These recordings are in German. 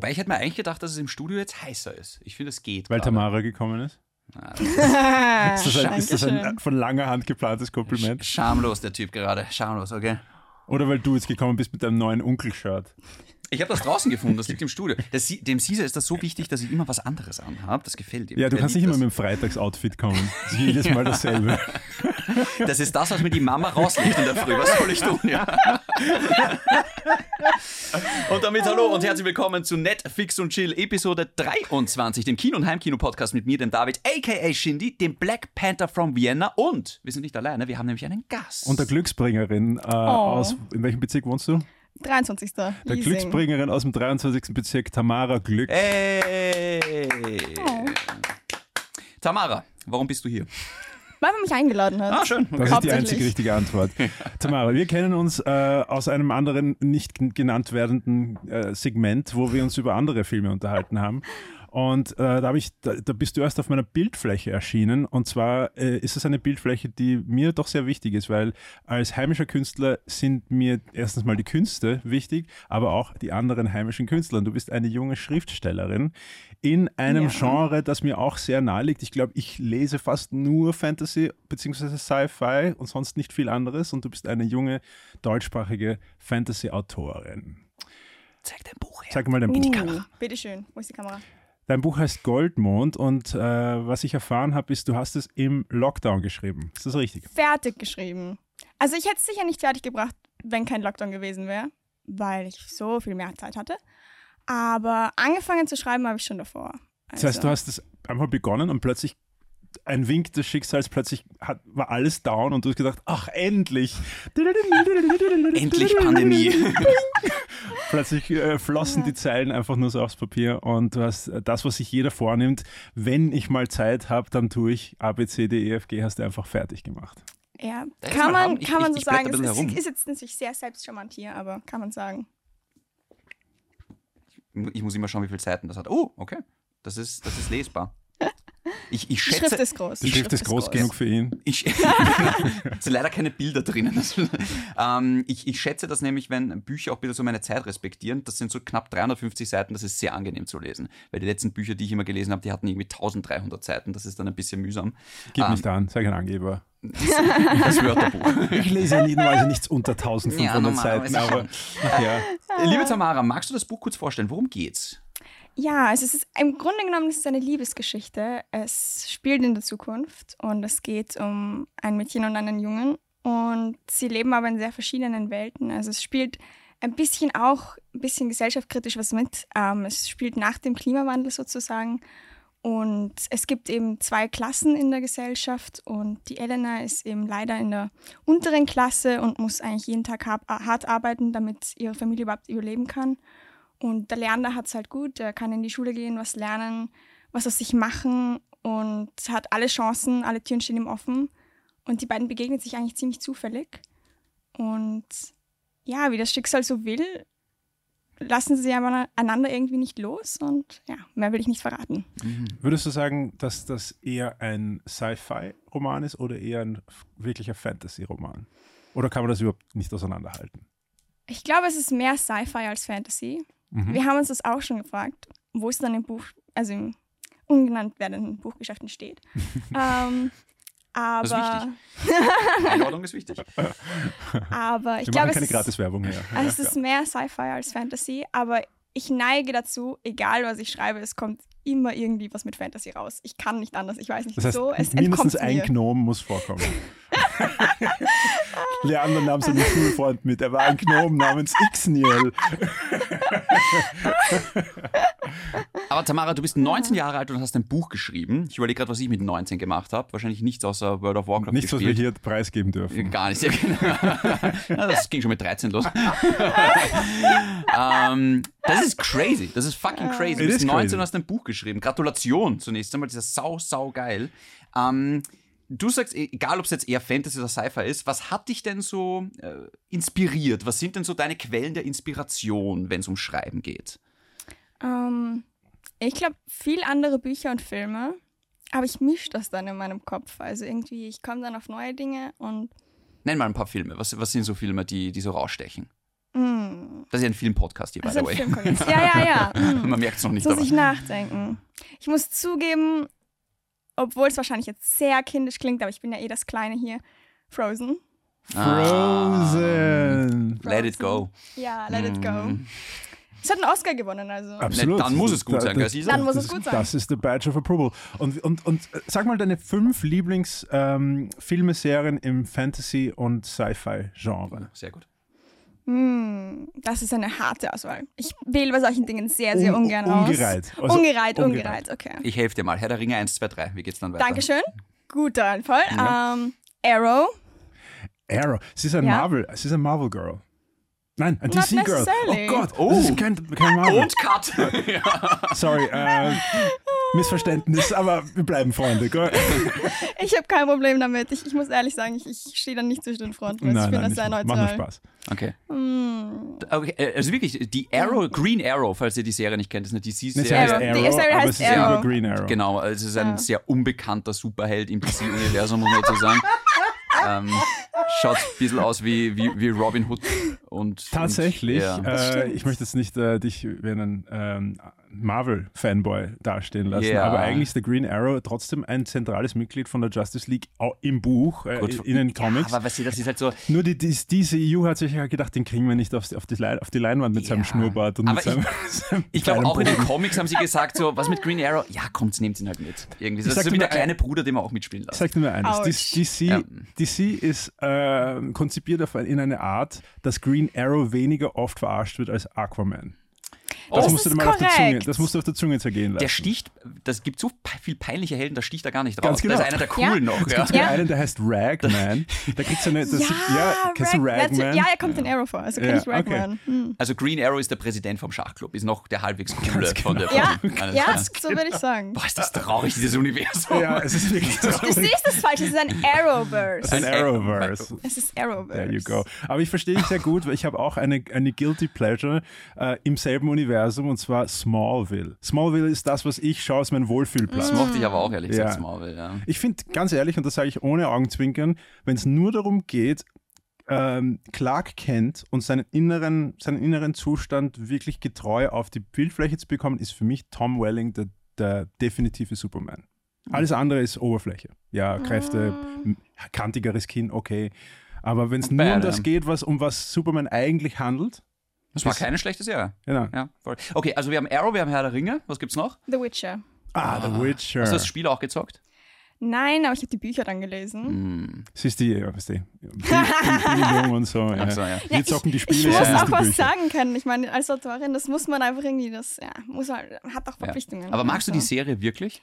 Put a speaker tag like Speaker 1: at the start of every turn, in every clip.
Speaker 1: Wobei ich hätte mir eigentlich gedacht, dass es im Studio jetzt heißer ist. Ich finde, es geht.
Speaker 2: Weil
Speaker 1: gerade.
Speaker 2: Tamara gekommen ist?
Speaker 1: Ah,
Speaker 2: Ist das, ein, ist das ein von langer Hand geplantes Kompliment?
Speaker 1: Schamlos, der Typ gerade. Schamlos, okay.
Speaker 2: Oder weil du jetzt gekommen bist mit deinem neuen Onkel-Shirt?
Speaker 1: Ich habe das draußen gefunden, das liegt im Studio. Das, dem Caesar ist das so wichtig, dass ich immer was anderes anhabe. Das gefällt ihm.
Speaker 2: Ja, du
Speaker 1: Der
Speaker 2: kannst nicht immer mit dem Freitagsoutfit kommen. Das ist jedes Mal dasselbe.
Speaker 1: Das. ist das, was mir die Mama rauslegt in der Früh. Was soll ich tun? Ja. Und damit hallo und herzlich willkommen zu Netflix und Chill Episode 23, dem Kino- und Heimkino-Podcast mit mir, dem David, a.k.a. Shindy, dem Black Panther from Vienna und wir sind nicht alleine, wir haben nämlich einen Gast.
Speaker 2: Und der Glücksbringerin äh, aus, in welchem Bezirk wohnst du?
Speaker 3: 23.
Speaker 2: Der
Speaker 3: Leasing.
Speaker 2: Glücksbringerin aus dem 23. Bezirk, Tamara Glück.
Speaker 1: Hey!
Speaker 3: Oh.
Speaker 1: Tamara, warum bist du hier?
Speaker 3: Weil man mich eingeladen hat.
Speaker 1: Ah, schön.
Speaker 2: Das
Speaker 1: Okay.
Speaker 2: ist die einzige richtige Antwort. Tamara, wir kennen uns äh, aus einem anderen nicht gen- genannt werdenden äh, Segment, wo wir uns über andere Filme unterhalten haben. Und äh, da, ich, da, da bist du erst auf meiner Bildfläche erschienen. Und zwar äh, ist es eine Bildfläche, die mir doch sehr wichtig ist, weil als heimischer Künstler sind mir erstens mal die Künste wichtig, aber auch die anderen heimischen Künstler. Und du bist eine junge Schriftstellerin in einem
Speaker 3: Ja.
Speaker 2: Genre, das mir auch sehr nahe liegt. Ich glaube, ich lese fast nur Fantasy bzw. Sci-Fi und sonst nicht viel anderes. Und du bist eine junge deutschsprachige Fantasy-Autorin.
Speaker 1: Zeig dein Buch her.
Speaker 2: Sag mal dein Buch.
Speaker 3: Uh, bitteschön. Wo ist die Kamera?
Speaker 2: Dein Buch heißt Goldmond und äh, was ich erfahren habe, ist, du hast es im Lockdown geschrieben. Ist das richtig?
Speaker 3: Fertig geschrieben. Also ich hätte es sicher nicht fertig gebracht, wenn kein Lockdown gewesen wäre, weil ich so viel mehr Zeit hatte. Aber angefangen zu schreiben habe ich schon davor.
Speaker 2: Das heißt, du hast es einfach begonnen und plötzlich ein Wink des Schicksals, plötzlich hat, war alles down und du hast gedacht, ach, endlich.
Speaker 1: Endlich Pandemie.
Speaker 2: Plötzlich äh, flossen die Zeilen einfach nur so aufs Papier und du hast äh, das, was sich jeder vornimmt, wenn ich mal Zeit habe, dann tue ich A, B, C, D, E, F, G, hast du einfach fertig gemacht.
Speaker 3: Ja, kann man.
Speaker 1: Ich-
Speaker 3: kann man
Speaker 1: ich-
Speaker 3: so
Speaker 1: ich blätter
Speaker 3: sagen. Es ist, ist jetzt natürlich sehr selbstcharmant hier, aber kann man sagen.
Speaker 1: Ich muss immer schauen, wie viele Seiten das hat. Oh, okay. Das ist, das ist lesbar. Ich, ich
Speaker 3: Die
Speaker 1: schätze.
Speaker 3: Schrift ist groß.
Speaker 2: Die Schrift ist groß genug für ihn.
Speaker 1: Ich, es sind leider keine Bilder drinnen. Das, ähm, ich, ich schätze das nämlich, wenn Bücher auch bitte so meine Zeit respektieren. Das sind so knapp 350 Seiten, das ist sehr angenehm zu lesen. Weil die letzten Bücher, die ich immer gelesen habe, die hatten irgendwie 1300 Seiten. Das ist dann ein bisschen mühsam.
Speaker 2: Gib
Speaker 1: Ähm,
Speaker 2: nicht an, sei kein Angeber.
Speaker 1: Das Wörterbuch.
Speaker 2: Ich lese ja normalerweise nichts unter 1500
Speaker 1: Ja,
Speaker 2: Seiten, aber ja.
Speaker 1: Liebe Tamara, magst du das Buch kurz vorstellen? Worum geht's?
Speaker 3: Ja, also es ist im Grunde genommen es ist eine Liebesgeschichte. Es spielt in der Zukunft und es geht um ein Mädchen und einen Jungen und sie leben aber in sehr verschiedenen Welten. Also es spielt ein bisschen auch ein bisschen gesellschaftskritisch was mit. Ähm, es spielt nach dem Klimawandel sozusagen und es gibt eben zwei Klassen in der Gesellschaft und die Elena ist eben leider in der unteren Klasse und muss eigentlich jeden Tag hart, hart arbeiten, damit ihre Familie überhaupt überleben kann. Und der Lernende hat es halt gut, der kann in die Schule gehen, was lernen, was aus sich machen und hat alle Chancen, alle Türen stehen ihm offen. Und die beiden begegnen sich eigentlich ziemlich zufällig. Und ja, wie das Schicksal so will, lassen sie aber einander irgendwie nicht los. Und ja, mehr will ich nicht verraten.
Speaker 2: Würdest du sagen, dass das eher ein Sci-Fi-Roman ist oder eher ein wirklicher Fantasy-Roman? Oder kann man das überhaupt nicht auseinanderhalten?
Speaker 3: Ich glaube, es ist mehr Sci-Fi als Fantasy.
Speaker 2: Mhm.
Speaker 3: Wir haben uns das auch schon gefragt, wo es dann im Buch, also im ungenannt werdenden Buchgeschäften steht. ähm,
Speaker 1: Das ist
Speaker 3: aber,
Speaker 1: Einordnung ist wichtig.
Speaker 3: aber ich
Speaker 2: Wir
Speaker 3: glaube,
Speaker 2: keine Gratiswerbung her.
Speaker 3: also es ist mehr Sci-Fi als Fantasy, aber ich neige dazu, egal was ich schreibe, es kommt immer irgendwie was mit Fantasy raus. Ich kann nicht anders, ich weiß nicht
Speaker 2: Das heißt,
Speaker 3: wieso, es
Speaker 2: mindestens ein
Speaker 3: mir.
Speaker 2: Gnom muss vorkommen. Leander nahm seinen Schulfreund mit. Er war ein Gnom namens Ixniel.
Speaker 1: Aber Tamara, du bist 19 Jahre alt und hast ein Buch geschrieben. Ich überlege gerade, was ich mit 19 gemacht habe. Wahrscheinlich nichts außer World of Warcraft
Speaker 2: Nichts, was wir
Speaker 1: gespielt.
Speaker 2: hier preisgeben dürfen.
Speaker 1: Gar nicht. Ja, genau. Das ging schon mit 13 los. ähm, das ist crazy. Das ist fucking crazy. Du bist
Speaker 2: is
Speaker 1: 19
Speaker 2: crazy.
Speaker 1: und hast ein Buch geschrieben. Gratulation zunächst einmal. Das ist sau, sau geil. Ähm, du sagst, egal ob es jetzt eher Fantasy oder Sci-Fi ist, was hat dich denn so äh, inspiriert? Was sind denn so deine Quellen der Inspiration, wenn es um Schreiben geht?
Speaker 3: Ähm, ich glaube, viel andere Bücher und Filme, aber ich mische das dann in meinem Kopf. Also irgendwie, ich komme dann auf neue Dinge und
Speaker 1: Nenn mal ein paar Filme. Was, was sind so Filme, die, die so rausstechen?
Speaker 3: Mm.
Speaker 1: Das ist ja ein Filmpodcast hier, by
Speaker 3: Also
Speaker 1: the way.
Speaker 3: Ja, ja, ja. Mm.
Speaker 1: Man merkt es noch nicht,
Speaker 3: muss ich nachdenken. Ich muss zugeben, obwohl es wahrscheinlich jetzt sehr kindisch klingt, aber ich bin ja eh das Kleine hier. Frozen.
Speaker 2: Frozen.
Speaker 1: Let it go.
Speaker 3: Ja, let it go.
Speaker 1: Mm.
Speaker 3: Es hat einen Oscar gewonnen, also.
Speaker 2: Absolut.
Speaker 1: dann muss es gut
Speaker 2: Da-
Speaker 1: sein,
Speaker 2: da-
Speaker 1: gell?
Speaker 3: Dann muss es
Speaker 2: das,
Speaker 3: gut sein.
Speaker 2: Das ist der Badge of Approval. Und, und, und äh, sag mal deine fünf Lieblingsfilme, Filme, Serien im Fantasy- und Sci-Fi-Genre.
Speaker 1: Sehr gut.
Speaker 3: Hm, das ist eine harte Auswahl. Ich wähle bei solchen Dingen sehr, sehr
Speaker 2: Un-
Speaker 3: ungern aus.
Speaker 2: ungereiht. Also
Speaker 3: ungereiht,
Speaker 2: ungereiht.
Speaker 3: ungereiht, okay.
Speaker 1: Ich helfe dir mal. Herr der Ringe 1, 2, 3. Wie geht's dann weiter?
Speaker 3: Dankeschön. Guter Einfall.
Speaker 1: Ja.
Speaker 3: Ähm, Arrow.
Speaker 2: Arrow. Sie ist ein
Speaker 3: Ja.
Speaker 2: Marvel. Sie ist ein Marvel Girl. Nein, ein DC Girl. Oh Gott.
Speaker 1: Oh.
Speaker 2: Das ist kein, kein Marvel.
Speaker 1: Und Cut!
Speaker 2: Sorry. Äh, Missverständnis, aber wir bleiben Freunde. Gell?
Speaker 3: Ich habe kein Problem damit. Ich, ich muss ehrlich sagen, ich, ich stehe da nicht zwischen den Fronten. Also ich finde das
Speaker 2: nicht.
Speaker 3: sehr
Speaker 2: Macht nur
Speaker 3: neutral.
Speaker 2: Spaß.
Speaker 1: Okay.
Speaker 3: Hm.
Speaker 1: okay. äh, Also wirklich, die Arrow, Green Arrow, falls ihr die Serie nicht kennt, ist eine DC-Serie.
Speaker 2: heißt
Speaker 3: Arrow.
Speaker 2: Arrow,
Speaker 3: Die Serie
Speaker 2: aber
Speaker 3: heißt
Speaker 2: es ist
Speaker 3: Arrow.
Speaker 2: über Green Arrow.
Speaker 1: Genau, also es ist ein
Speaker 3: Ja.
Speaker 1: sehr unbekannter Superheld im DC-Universum, muss man dazu sagen. ähm, schaut ein bisschen aus wie, wie, wie Robin Hood und.
Speaker 2: Tatsächlich,
Speaker 1: Und, ja.
Speaker 2: äh, ich möchte jetzt nicht äh, dich wie einen ähm, Marvel-Fanboy dastehen lassen,
Speaker 1: Ja.
Speaker 2: aber eigentlich ist der Green Arrow trotzdem ein zentrales Mitglied von der Justice League im Buch, äh,
Speaker 1: Gut,
Speaker 2: in den Comics.
Speaker 1: Ja, aber weißt du, das ist halt so.
Speaker 2: Nur die, die, diese EU hat sich ja gedacht, den kriegen wir nicht auf die, auf die, Lein- auf die Leinwand mit seinem
Speaker 1: Ja.
Speaker 2: Schnurrbart und
Speaker 1: Aber
Speaker 2: mit seinem, seinem
Speaker 1: Ich glaube, auch in den. Comics haben sie gesagt, so, was mit Green Arrow? Ja, kommt, nehmt ihn halt mit. Irgendwie. Das ist so wie der kleine Bruder, den wir auch mitspielen
Speaker 2: Ich
Speaker 1: lassen.
Speaker 2: sag dir nur eines, DC,
Speaker 1: Ja.
Speaker 2: DC ist äh, konzipiert auf, in eine Art, dass Green Arrow weniger oft verarscht wird als Aquaman. Das,
Speaker 3: Das
Speaker 2: musst du
Speaker 3: ist
Speaker 2: dir mal auf der Zunge, das musst du auf der Zunge zergehen lassen.
Speaker 1: Der sticht, das gibt so viel peinliche Helden, da sticht er gar nicht drauf.
Speaker 2: Ganz genau.
Speaker 1: Das ist einer der coolen noch.
Speaker 2: Es
Speaker 1: Ja.
Speaker 2: gibt
Speaker 3: Ja.
Speaker 2: einen, der heißt Ragman. Da kriegst du eine. Das,
Speaker 3: ja,
Speaker 2: ja, kennst du
Speaker 3: Rag-.
Speaker 2: Ragman?
Speaker 3: Ja, er kommt in Arrow vor. Also kenne
Speaker 2: Ja,
Speaker 3: ich Ragman. Hm.
Speaker 1: Also Green Arrow ist der Präsident vom Schachclub, ist noch der halbwegs coole von der
Speaker 3: Ja,
Speaker 1: von-
Speaker 3: ja, so würde ich sagen.
Speaker 1: Boah, ist das traurig, dieses Universum.
Speaker 2: Ja, es ist wirklich
Speaker 3: Du siehst das falsch, es ist ein Arrowverse.
Speaker 2: ein Arrowverse.
Speaker 3: Es ist Arrowverse.
Speaker 2: There you go. Aber ich verstehe dich sehr gut, weil ich habe auch eine, eine Guilty Pleasure äh, im selben Universum und zwar Smallville. Smallville ist das, was ich schaue, ist mein Wohlfühlplatz.
Speaker 1: Das mochte ich aber auch ehrlich gesagt
Speaker 2: Ja.
Speaker 1: Marvel, ja.
Speaker 2: Ich finde, ganz ehrlich, und das sage ich ohne Augenzwinkern, wenn es nur darum geht, ähm, Clark Kent und seinen inneren, seinen inneren Zustand wirklich getreu auf die Bildfläche zu bekommen, ist für mich Tom Welling der, der definitive Superman. Alles andere ist Oberfläche. Ja, Kräfte, m- kantigeres Kinn, okay. Aber wenn es nur um das geht, was, um was Superman eigentlich handelt,
Speaker 1: Das war keine schlechte Serie.
Speaker 2: genau.
Speaker 1: Ja, voll. Okay, also wir haben Arrow, wir haben Herr der Ringe. Was gibt's noch?
Speaker 3: The Witcher.
Speaker 2: Ah, The Witcher.
Speaker 1: Hast du das Spiel auch gezockt?
Speaker 3: Nein, aber ich habe die Bücher dann gelesen.
Speaker 1: Hm.
Speaker 2: Sie ist die, ja, weißt du, Bildung und so. Ja.
Speaker 1: So, ja.
Speaker 2: Wir zocken die
Speaker 3: Ich
Speaker 2: Spiele,
Speaker 3: muss
Speaker 2: sie liest
Speaker 3: auch was
Speaker 2: Bücher.
Speaker 3: sagen können. Ich meine, als Autorin, das muss man einfach irgendwie, das ja, muss man, hat auch
Speaker 1: Ja.
Speaker 3: Verpflichtungen.
Speaker 1: Aber magst du die
Speaker 3: Also.
Speaker 1: Serie wirklich?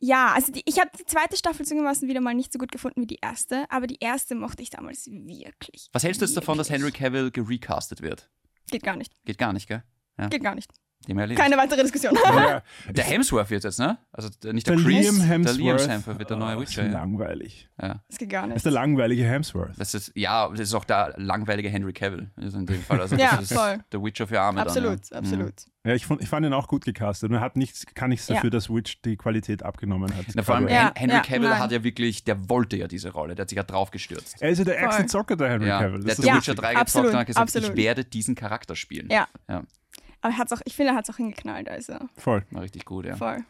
Speaker 3: Ja, also die, ich habe die zweite Staffel zugegebenermaßen wieder mal nicht so gut gefunden wie die erste, aber die erste mochte ich damals wirklich.
Speaker 1: Was hältst du jetzt davon, dass Henry. Cavill gerecastet wird?
Speaker 3: Geht gar nicht.
Speaker 1: Geht gar nicht, gell?
Speaker 3: Geht gar nicht. Keine weitere Diskussion.
Speaker 2: Ja,
Speaker 1: Der Hemsworth wird jetzt, ne? Also der- nicht der,
Speaker 2: Der
Speaker 1: Chris,
Speaker 2: Liam Hemsworth.
Speaker 1: der Liam Hemsworth wird der neue
Speaker 2: Oh, das
Speaker 1: Witcher.
Speaker 2: ist
Speaker 1: Ja.
Speaker 2: langweilig.
Speaker 1: Ja.
Speaker 3: Das geht gar
Speaker 2: Das
Speaker 3: nicht.
Speaker 2: ist der langweilige Hemsworth.
Speaker 1: Das ist, ja, das ist auch der langweilige Henry Cavill also in dem Fall. Also
Speaker 3: Ja,
Speaker 1: das ist
Speaker 3: voll.
Speaker 1: der Witcher für Arme
Speaker 3: Absolut,
Speaker 1: dann, ja.
Speaker 3: absolut.
Speaker 2: Ja, ich, fand, ich fand ihn auch gut gecastet. Man hat nichts, kann nichts
Speaker 3: Ja.
Speaker 2: dafür, dass Witch die Qualität abgenommen hat.
Speaker 1: Na, vor allem
Speaker 3: Ja,
Speaker 1: Hen- Henry
Speaker 3: ja,
Speaker 1: Cavill
Speaker 3: nein.
Speaker 1: hat ja wirklich, der wollte ja diese Rolle, der hat sich ja draufgestürzt.
Speaker 2: er ist ja der ärgste Zocker, der Henry
Speaker 1: Ja,
Speaker 2: Cavill.
Speaker 1: der hat
Speaker 2: Das
Speaker 1: The
Speaker 2: ist
Speaker 3: Ja,
Speaker 1: Witcher 3
Speaker 3: absolut,
Speaker 1: gezockt und hat gesagt,
Speaker 3: absolut.
Speaker 1: ich werde diesen Charakter spielen.
Speaker 3: Ja.
Speaker 1: Ja.
Speaker 3: Aber er hat's auch, ich finde, er hat es auch hingeknallt. Also
Speaker 2: voll.
Speaker 1: War richtig gut, ja.
Speaker 3: voll.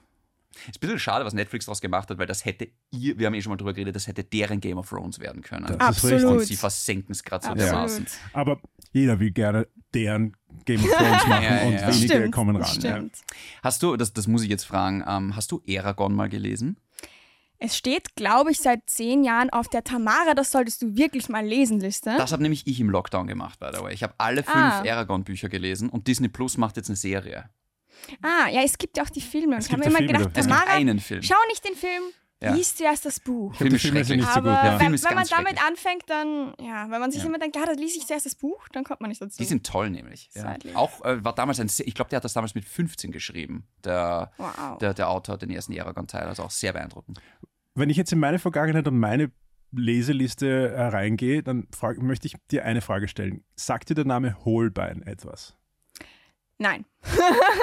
Speaker 1: Ist ein bisschen schade, was Netflix daraus gemacht hat, weil das hätte ihr, wir haben eh schon mal drüber geredet, das hätte deren Game of Thrones werden können.
Speaker 2: Das ist
Speaker 3: Absolut.
Speaker 1: Und sie versenken es gerade so dermaßen.
Speaker 2: Aber jeder will gerne deren Game of Thrones machen
Speaker 1: Ja, ja,
Speaker 2: und
Speaker 1: ja.
Speaker 2: wenige
Speaker 3: Stimmt,
Speaker 2: kommen ran. Ja.
Speaker 3: stimmt.
Speaker 1: Hast du, das, das muss ich jetzt fragen, ähm, hast du Eragon mal gelesen?
Speaker 3: Es steht, glaube ich, seit zehn Jahren auf der Tamara, das solltest du wirklich mal lesen, Liste.
Speaker 1: Das habe nämlich ich im Lockdown gemacht, by the way. Ich habe alle fünf
Speaker 3: Ah.
Speaker 1: Eragon-Bücher gelesen und Disney Plus macht jetzt eine Serie.
Speaker 3: Ah, ja, es gibt ja auch die Filme. Und
Speaker 2: Es
Speaker 3: ich habe immer
Speaker 2: Filme
Speaker 3: gedacht,
Speaker 2: davon.
Speaker 1: Es gibt
Speaker 3: Tamara,
Speaker 1: einen Film.
Speaker 3: schau nicht den Film,
Speaker 1: Ja.
Speaker 3: lies zuerst das Buch.
Speaker 1: Film ist
Speaker 2: Die Filme sind nicht so gut,
Speaker 3: Aber
Speaker 2: ja.
Speaker 3: Wenn, wenn man damit anfängt, dann, ja, wenn man sich
Speaker 1: Ja.
Speaker 3: immer denkt, ja, da lese ich zuerst das Buch, dann kommt man nicht dazu.
Speaker 1: Die sind toll nämlich. Ja. Auch äh, war damals ein, ich glaube, der hat das damals mit 15 geschrieben, der,
Speaker 3: wow.
Speaker 1: der, der Autor, den ersten Eragon-Teil. Also auch sehr beeindruckend.
Speaker 2: Wenn ich jetzt in meine Vergangenheit und meine Leseliste äh, reingehe, dann frag, möchte ich dir eine Frage stellen. Sagt dir der Name Holbein etwas?
Speaker 3: Nein.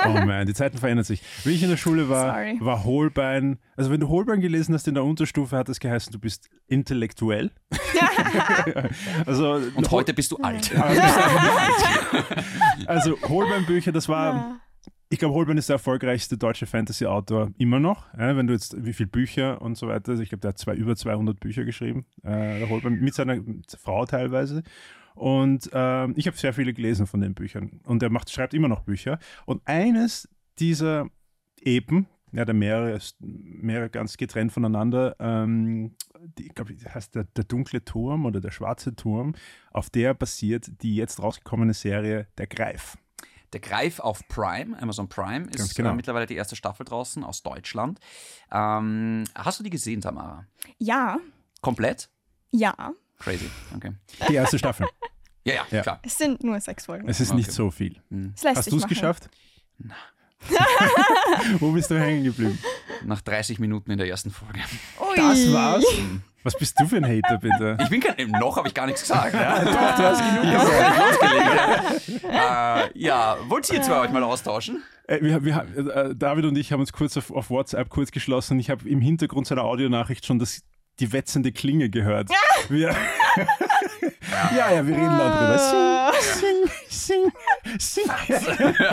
Speaker 2: Oh man, die Zeiten verändern sich. Wie ich in der Schule war,
Speaker 3: Sorry.
Speaker 2: war Holbein, also wenn du Holbein gelesen hast in der Unterstufe, hat das geheißen, du bist intellektuell. also,
Speaker 1: Und heute bist du alt.
Speaker 2: also Holbein-Bücher, das war,
Speaker 3: Ja.
Speaker 2: ich glaube, Holbein ist der erfolgreichste deutsche Fantasy-Autor immer noch. Ja, wenn du jetzt, wie viele Bücher und so weiter, also ich glaube, der hat zwei, über 200 Bücher geschrieben, äh, der Holbein, mit seiner Frau teilweise. Und ähm, ich habe sehr viele gelesen von den Büchern. Und er macht, schreibt immer noch Bücher. Und eines dieser Epen, ja, der mehrere, mehrere ganz getrennt voneinander, ähm, die, ich glaube, das heißt der, der dunkle Turm oder der schwarze Turm, auf der basiert die jetzt rausgekommene Serie Der Greif.
Speaker 1: Der Greif auf Prime, Amazon Prime, ist
Speaker 2: genau.
Speaker 1: äh, mittlerweile die erste Staffel draußen aus Deutschland. Ähm, hast du die gesehen, Tamara?
Speaker 3: Ja,
Speaker 1: Komplett?
Speaker 3: ja.
Speaker 1: Crazy. Okay.
Speaker 2: Die erste Staffel.
Speaker 1: Ja, ja,
Speaker 2: Ja.
Speaker 1: klar.
Speaker 3: Es sind nur sechs Folgen.
Speaker 2: Es ist
Speaker 1: Okay.
Speaker 2: nicht so viel.
Speaker 3: Es lässt
Speaker 2: Hast du es geschafft? Wo bist du hängen geblieben?
Speaker 1: Nach 30 Minuten in der ersten Folge.
Speaker 3: Ui.
Speaker 2: Das war's? Was bist du für ein Hater, bitte?
Speaker 1: Ich bin kein, noch habe ich gar nichts gesagt. Ja.
Speaker 2: Doch, du hast genug
Speaker 1: Ich habe losgelegt. Ja. Äh, ja, wollt ihr zwei euch mal austauschen?
Speaker 2: Äh, wir, wir, äh, David und ich haben uns kurz auf, auf WhatsApp kurz geschlossen. Ich habe im Hintergrund seiner Audionachricht schon das, die wetzende Klinge gehört. Wir, ja, ja, wir reden laut drüber. Sing, sing, sing, sing.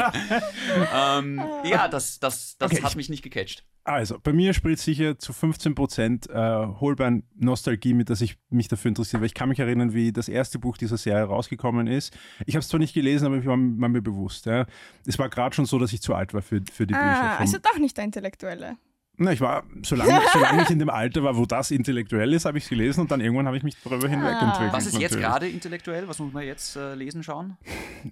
Speaker 1: Ähm, ja, das, das, das
Speaker 2: Okay,
Speaker 1: hat
Speaker 2: ich-
Speaker 1: mich nicht gecatcht.
Speaker 2: Also, bei mir spielt sicher zu 15% äh, Holbein Nostalgie mit, dass ich mich dafür interessiere, weil ich kann mich erinnern, wie das erste Buch dieser Serie rausgekommen ist. Ich habe es zwar nicht gelesen, aber ich war, war mir bewusst. Ja. Es war gerade schon so, dass ich zu alt war für, für die Bücher.
Speaker 3: Ah,
Speaker 2: vom-
Speaker 3: also doch nicht der Intellektuelle.
Speaker 2: Na, ich war, solange, solange ich in dem Alter war, wo das intellektuell ist, habe ich es gelesen und dann irgendwann habe ich mich darüber hinweg
Speaker 3: Ah.
Speaker 2: entwickelt.
Speaker 1: Was ist jetzt
Speaker 2: natürlich.
Speaker 1: gerade intellektuell? Was muss man jetzt äh, lesen, schauen?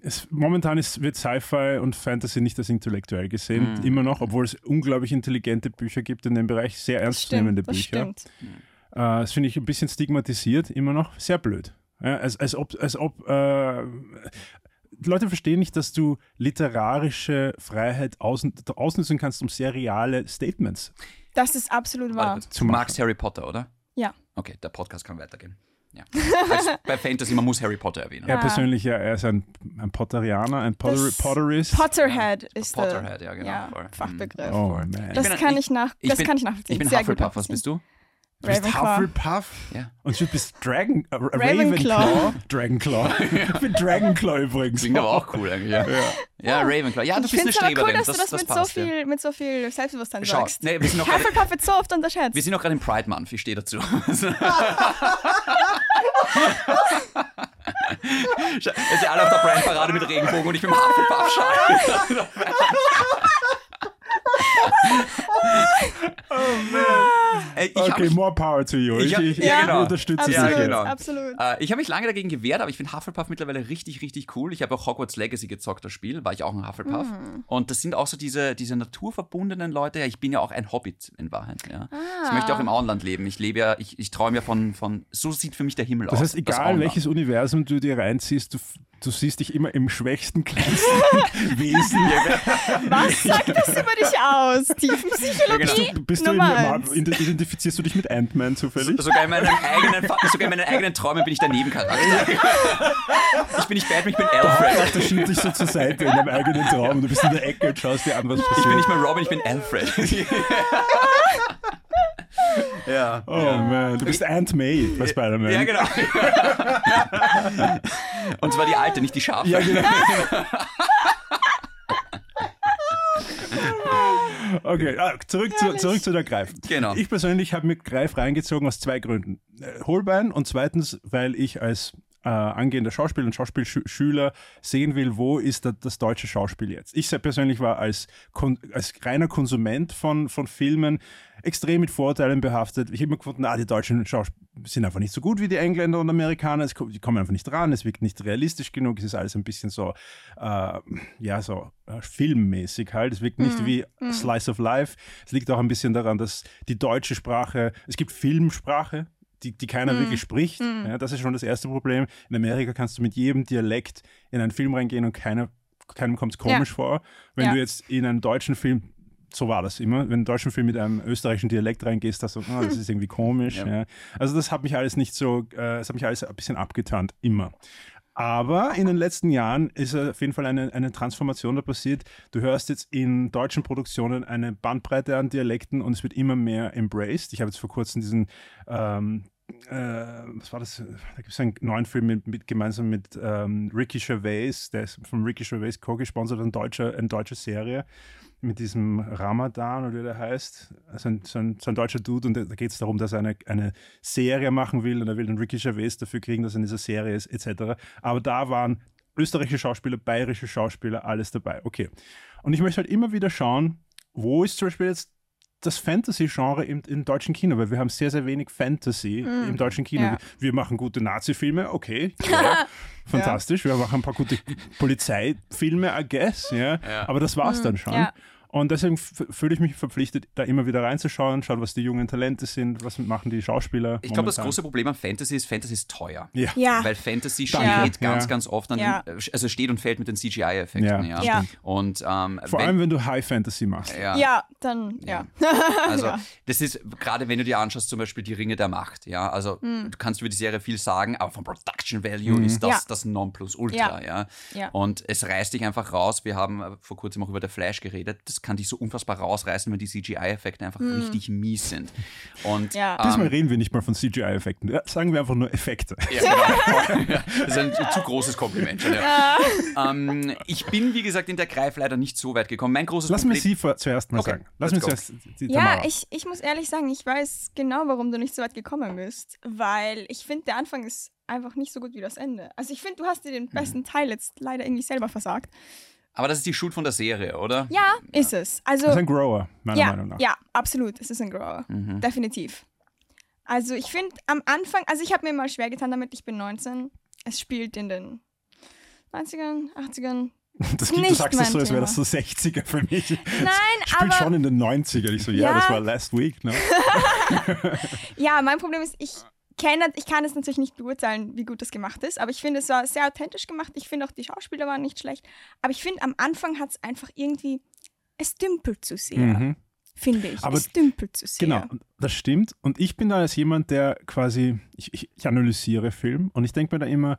Speaker 2: Es, momentan ist, wird Sci-Fi und Fantasy nicht als intellektuell gesehen,
Speaker 1: Mhm.
Speaker 2: immer noch, obwohl es unglaublich intelligente Bücher gibt in dem Bereich, sehr ernstzunehmende
Speaker 3: das
Speaker 2: Bücher.
Speaker 3: stimmt.
Speaker 2: Äh, das finde ich ein bisschen stigmatisiert, immer noch. Sehr blöd. Ja, als, als ob, als ob äh, Leute verstehen nicht, dass du literarische Freiheit außen, ausnutzen kannst, um sehr reale Statements.
Speaker 3: Das ist absolut wahr.
Speaker 1: Du magst Harry Potter, oder?
Speaker 3: Ja.
Speaker 1: Okay, der Podcast kann weitergehen. Ja. Also bei Fantasy, man muss Harry Potter erwähnen.
Speaker 2: Er persönlich, ja, er ist ein, ein Potterianer, ein Potter, Potterist.
Speaker 3: Potterhead ist der
Speaker 1: Potterhead, ja, genau,
Speaker 3: ja. Fachbegriff.
Speaker 2: oh
Speaker 1: voll.
Speaker 2: man.
Speaker 3: Das kann
Speaker 1: ich-
Speaker 3: ich, nach,
Speaker 1: ich
Speaker 3: das
Speaker 1: bin-
Speaker 3: kann ich nachvollziehen.
Speaker 1: Ich bin
Speaker 3: Sehr gut
Speaker 1: Hufflepuff, was bist du?
Speaker 2: Du bist
Speaker 3: Ravenclaw.
Speaker 2: Hufflepuff
Speaker 1: Ja.
Speaker 2: und du bist Dragon, äh,
Speaker 3: Ravenclaw.
Speaker 2: Ravenclaw. Dragonclaw. ich bin Dragonclaw übrigens.
Speaker 1: Klingt aber auch cool eigentlich, ja. Ja, Ravenclaw. Ja, du
Speaker 3: Ich
Speaker 1: bist eine
Speaker 3: es aber cool,
Speaker 1: Streberin.
Speaker 3: dass
Speaker 1: das,
Speaker 3: du das,
Speaker 1: das
Speaker 3: mit, so
Speaker 1: passt, ja.
Speaker 3: viel, mit so viel Selbstbewusstsein
Speaker 1: Schau,
Speaker 3: sagst.
Speaker 1: nee, wir sind noch gerade
Speaker 3: Hufflepuff wird so oft unterschätzt.
Speaker 1: wir sind noch gerade im Pride Month, ich stehe dazu. Wir sind alle auf der Pride-Parade mit Regenbogen und ich bin im Hufflepuff-Schal. Äh, ich hab
Speaker 2: Okay,
Speaker 1: mich-
Speaker 2: more power to you.
Speaker 1: Ich
Speaker 2: Ich, ich,
Speaker 1: ja,
Speaker 2: ich
Speaker 1: genau.
Speaker 2: unterstütze
Speaker 3: absolut,
Speaker 2: dich.
Speaker 1: Ja, genau.
Speaker 3: absolut.
Speaker 1: Äh, ich habe mich lange dagegen gewehrt, aber ich finde Hufflepuff mittlerweile richtig, richtig cool. Ich habe auch Hogwarts Legacy gezockt, das Spiel, war ich auch ein Hufflepuff.
Speaker 3: Hm.
Speaker 1: Und das sind auch so diese, diese naturverbundenen Leute. Ich bin ja auch ein Hobbit in Wahrheit. Ja. Ich
Speaker 3: Ah.
Speaker 1: möchte auch im Auenland leben. Ich lebe ja, ich, ich träume ja von, von, so sieht für mich der Himmel aus.
Speaker 2: Das heißt, egal
Speaker 1: Auenland.
Speaker 2: welches Universum du dir reinziehst, du, du siehst dich immer im schwächsten, kleinsten Wesen.
Speaker 3: Was sagt das über dich aus? Tiefenpsychologie?
Speaker 2: Bist du
Speaker 3: Nummer eins.
Speaker 2: identifizierst du dich mit Ant-Man zufällig?
Speaker 1: Sogar in, meinen eigenen, sogar in meinen eigenen Träumen bin ich der Nebencharakter. ich bin nicht Batman, ich bin Alfred.
Speaker 2: Der schiebt dich so zur Seite in deinem eigenen Traum und du bist in der Ecke und schaust dir an, was
Speaker 1: Ich bin
Speaker 2: passiert.
Speaker 1: nicht mehr Robin, ich bin Alfred. ja.
Speaker 2: Oh man, du bist Aunt May bei Spider-Man.
Speaker 1: Ja, genau. Und zwar die alte, nicht die scharfe.
Speaker 2: Ja, genau. Okay, ah, zurück, zu, zurück zu der Greif.
Speaker 1: Genau.
Speaker 2: Ich persönlich habe mir Greif reingezogen aus zwei Gründen. Äh, Holbein und zweitens, weil ich als äh, angehender Schauspieler und Schauspielschüler sehen will, wo ist da, das deutsche Schauspiel jetzt. Ich persönlich war als, als reiner Konsument von, von Filmen extrem mit Vorurteilen behaftet. Ich habe mir gefunden, ah, die deutschen Schauspieler sind einfach nicht so gut wie die Engländer und Amerikaner. Es, die kommen einfach nicht dran. Es wirkt nicht realistisch genug. Es ist alles ein bisschen so, äh, ja, so äh, filmmäßig halt. Es wirkt nicht wie Slice of Life. Es liegt auch ein bisschen daran, dass die deutsche Sprache, es gibt Filmsprache, die, die keiner wirklich spricht. Ja, das ist schon das erste Problem. In Amerika kannst du mit jedem Dialekt in einen Film reingehen und keiner, keinem kommt es komisch vor. Wenn
Speaker 3: Ja.
Speaker 2: du jetzt in einen deutschen Film so war das immer. Wenn du in einen deutschen Film mit einem österreichischen Dialekt reingehst, du, ah, das ist irgendwie komisch.
Speaker 1: Ja.
Speaker 2: Ja. Also das hat mich alles nicht so, äh, das hat mich alles ein bisschen abgetan, immer. Aber in den letzten Jahren ist auf jeden Fall eine, eine Transformation da passiert. Du hörst jetzt in deutschen Produktionen eine Bandbreite an Dialekten und es wird immer mehr embraced. Ich habe jetzt vor kurzem diesen ähm, äh, was war das? Da gibt es einen neuen Film mit, mit gemeinsam mit ähm, Ricky Gervais, der ist von Ricky Gervais co-gesponsert, eine deutsche, eine deutsche Serie mit diesem Ramadan oder wie der heißt. Also ein, so, ein, so ein deutscher Dude und da, da geht es darum, dass er eine, eine Serie machen will und er will den Ricky Gervais dafür kriegen, dass er in dieser Serie ist, etc. Aber da waren österreichische Schauspieler, bayerische Schauspieler, alles dabei. Okay. Und ich möchte halt immer wieder schauen, wo ist zum Beispiel jetzt das Fantasy-Genre im, im, deutschen Kino, weil wir haben sehr, sehr wenig Fantasy mm, im deutschen Kino. Ja. Wir machen gute Nazi-Filme, okay, ja, fantastisch. Ja. Wir machen ein paar gute Polizeifilme, I guess, ja. Aber das war's mm, dann schon. Und deswegen fühle ich mich verpflichtet, da immer wieder reinzuschauen, schauen, was die jungen Talente sind, was machen die Schauspieler.
Speaker 1: Ich glaube, das große Problem an Fantasy ist, Fantasy ist teuer.
Speaker 3: Ja. ja.
Speaker 1: Weil Fantasy steht ja. ganz, ganz oft an, ja. also steht und fällt mit den CGI-Effekten. Ja. ja.
Speaker 2: Und, ähm, Vor wenn, allem, wenn du High Fantasy machst.
Speaker 3: Ja, dann, ja.
Speaker 1: Also, das ist, gerade wenn du dir anschaust, zum Beispiel die Ringe der Macht, ja, also mhm. du kannst über die Serie viel sagen, aber vom Production Value mhm. ist das das Nonplusultra, ja. ja. Und es reißt dich einfach raus. Wir haben vor kurzem auch über The Flash geredet. Das kann dich so unfassbar rausreißen, wenn die CGI-Effekte einfach hm. richtig mies sind. Und,
Speaker 2: ja. Ähm, Diesmal reden wir nicht mal von CGI-Effekten. Ja, sagen wir einfach nur Effekte. Ja,
Speaker 1: genau. das ist ein zu großes Kompliment. Ja. Ähm, ich bin, wie gesagt, in der Greif leider nicht so weit gekommen. Mein großes
Speaker 2: Lass mir Sie zuerst mal okay. sagen. Lass mir zuerst
Speaker 3: die Ja, ich, ich muss ehrlich sagen, ich weiß genau, warum du nicht so weit gekommen bist. Weil ich finde, der Anfang ist einfach nicht so gut wie das Ende. Also ich finde, du hast dir den besten mhm. Teil jetzt leider irgendwie selber versagt.
Speaker 1: Aber das ist die Schuld von der Serie, oder?
Speaker 3: Ja, ist es. Also,
Speaker 2: das ist ein Grower, meiner
Speaker 3: ja,
Speaker 2: Meinung nach.
Speaker 3: Ja, absolut. Es ist ein Grower. Mhm. Definitiv. Also ich finde am Anfang, also ich habe mir mal schwer getan damit, ich bin 19. Es spielt in den 90ern, 80ern.
Speaker 2: Das gibt, du sagst das so, als wäre das so 60er für mich.
Speaker 3: Nein,
Speaker 2: spielt
Speaker 3: aber...
Speaker 2: schon in den 90ern. Ich so, ja, ja das war last week. Ne?
Speaker 3: ja, mein Problem ist, ich kenne, ich kann es natürlich nicht beurteilen, wie gut das gemacht ist, aber ich finde, es war sehr authentisch gemacht. Ich finde auch, die Schauspieler waren nicht schlecht. Aber ich finde, am Anfang hat es einfach irgendwie, es dümpelt zu sehr. Mhm. Finde ich. Aber es dümpelt zu sehr.
Speaker 2: Genau, das stimmt. Und ich bin da als jemand, der quasi, ich, ich, ich analysiere Film und ich denke mir da immer,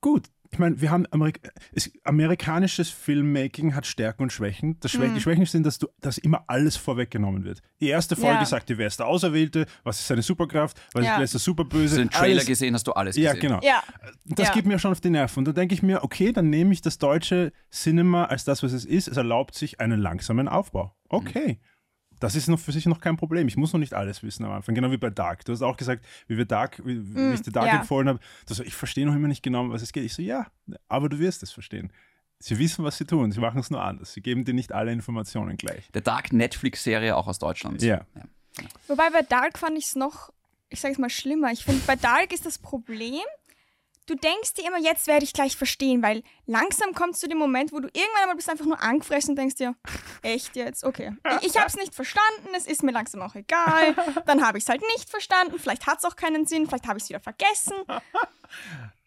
Speaker 2: gut, ich meine, wir haben Amerik es, amerikanisches Filmmaking hat Stärken und Schwächen. Das Schwä mhm. Die Schwächen sind, dass, du, dass immer alles vorweggenommen wird. Die erste Folge ja. sagt dir, wer ist der Auserwählte, was ist seine Superkraft, was ja. ist der Superböse.
Speaker 1: Den Trailer alles. gesehen, hast du alles gesehen.
Speaker 2: Ja, genau.
Speaker 3: Ja.
Speaker 2: Das geht mir schon auf die Nerven. Und dann denke ich mir, okay, dann nehme ich das deutsche Cinema als das, was es ist. Es erlaubt sich einen langsamen Aufbau. Okay. Mhm. Das ist noch für sich noch kein Problem. Ich muss noch nicht alles wissen am Anfang. Genau wie bei Dark. Du hast auch gesagt, wie wir Dark, wie, mm, wie ich dir Dark ja. empfohlen habe, so, ich verstehe noch immer nicht genau, was es geht. Ich so, ja, aber du wirst es verstehen. Sie wissen, was sie tun. Sie machen es nur anders. Sie geben dir nicht alle Informationen gleich.
Speaker 1: Der Dark Netflix-Serie auch aus Deutschland.
Speaker 2: Ja.
Speaker 3: ja. Wobei bei Dark fand ich es noch, ich sage es mal, schlimmer. Ich finde, bei Dark ist das Problem, du denkst dir immer, jetzt werde ich gleich verstehen, weil langsam kommt zu dem Moment, wo du irgendwann einmal bist einfach nur angefressen und denkst dir, echt jetzt? Okay. Ich, ich habe es nicht verstanden, es ist mir langsam auch egal. Dann habe ich es halt nicht verstanden, vielleicht hat es auch keinen Sinn, vielleicht habe ich es wieder vergessen.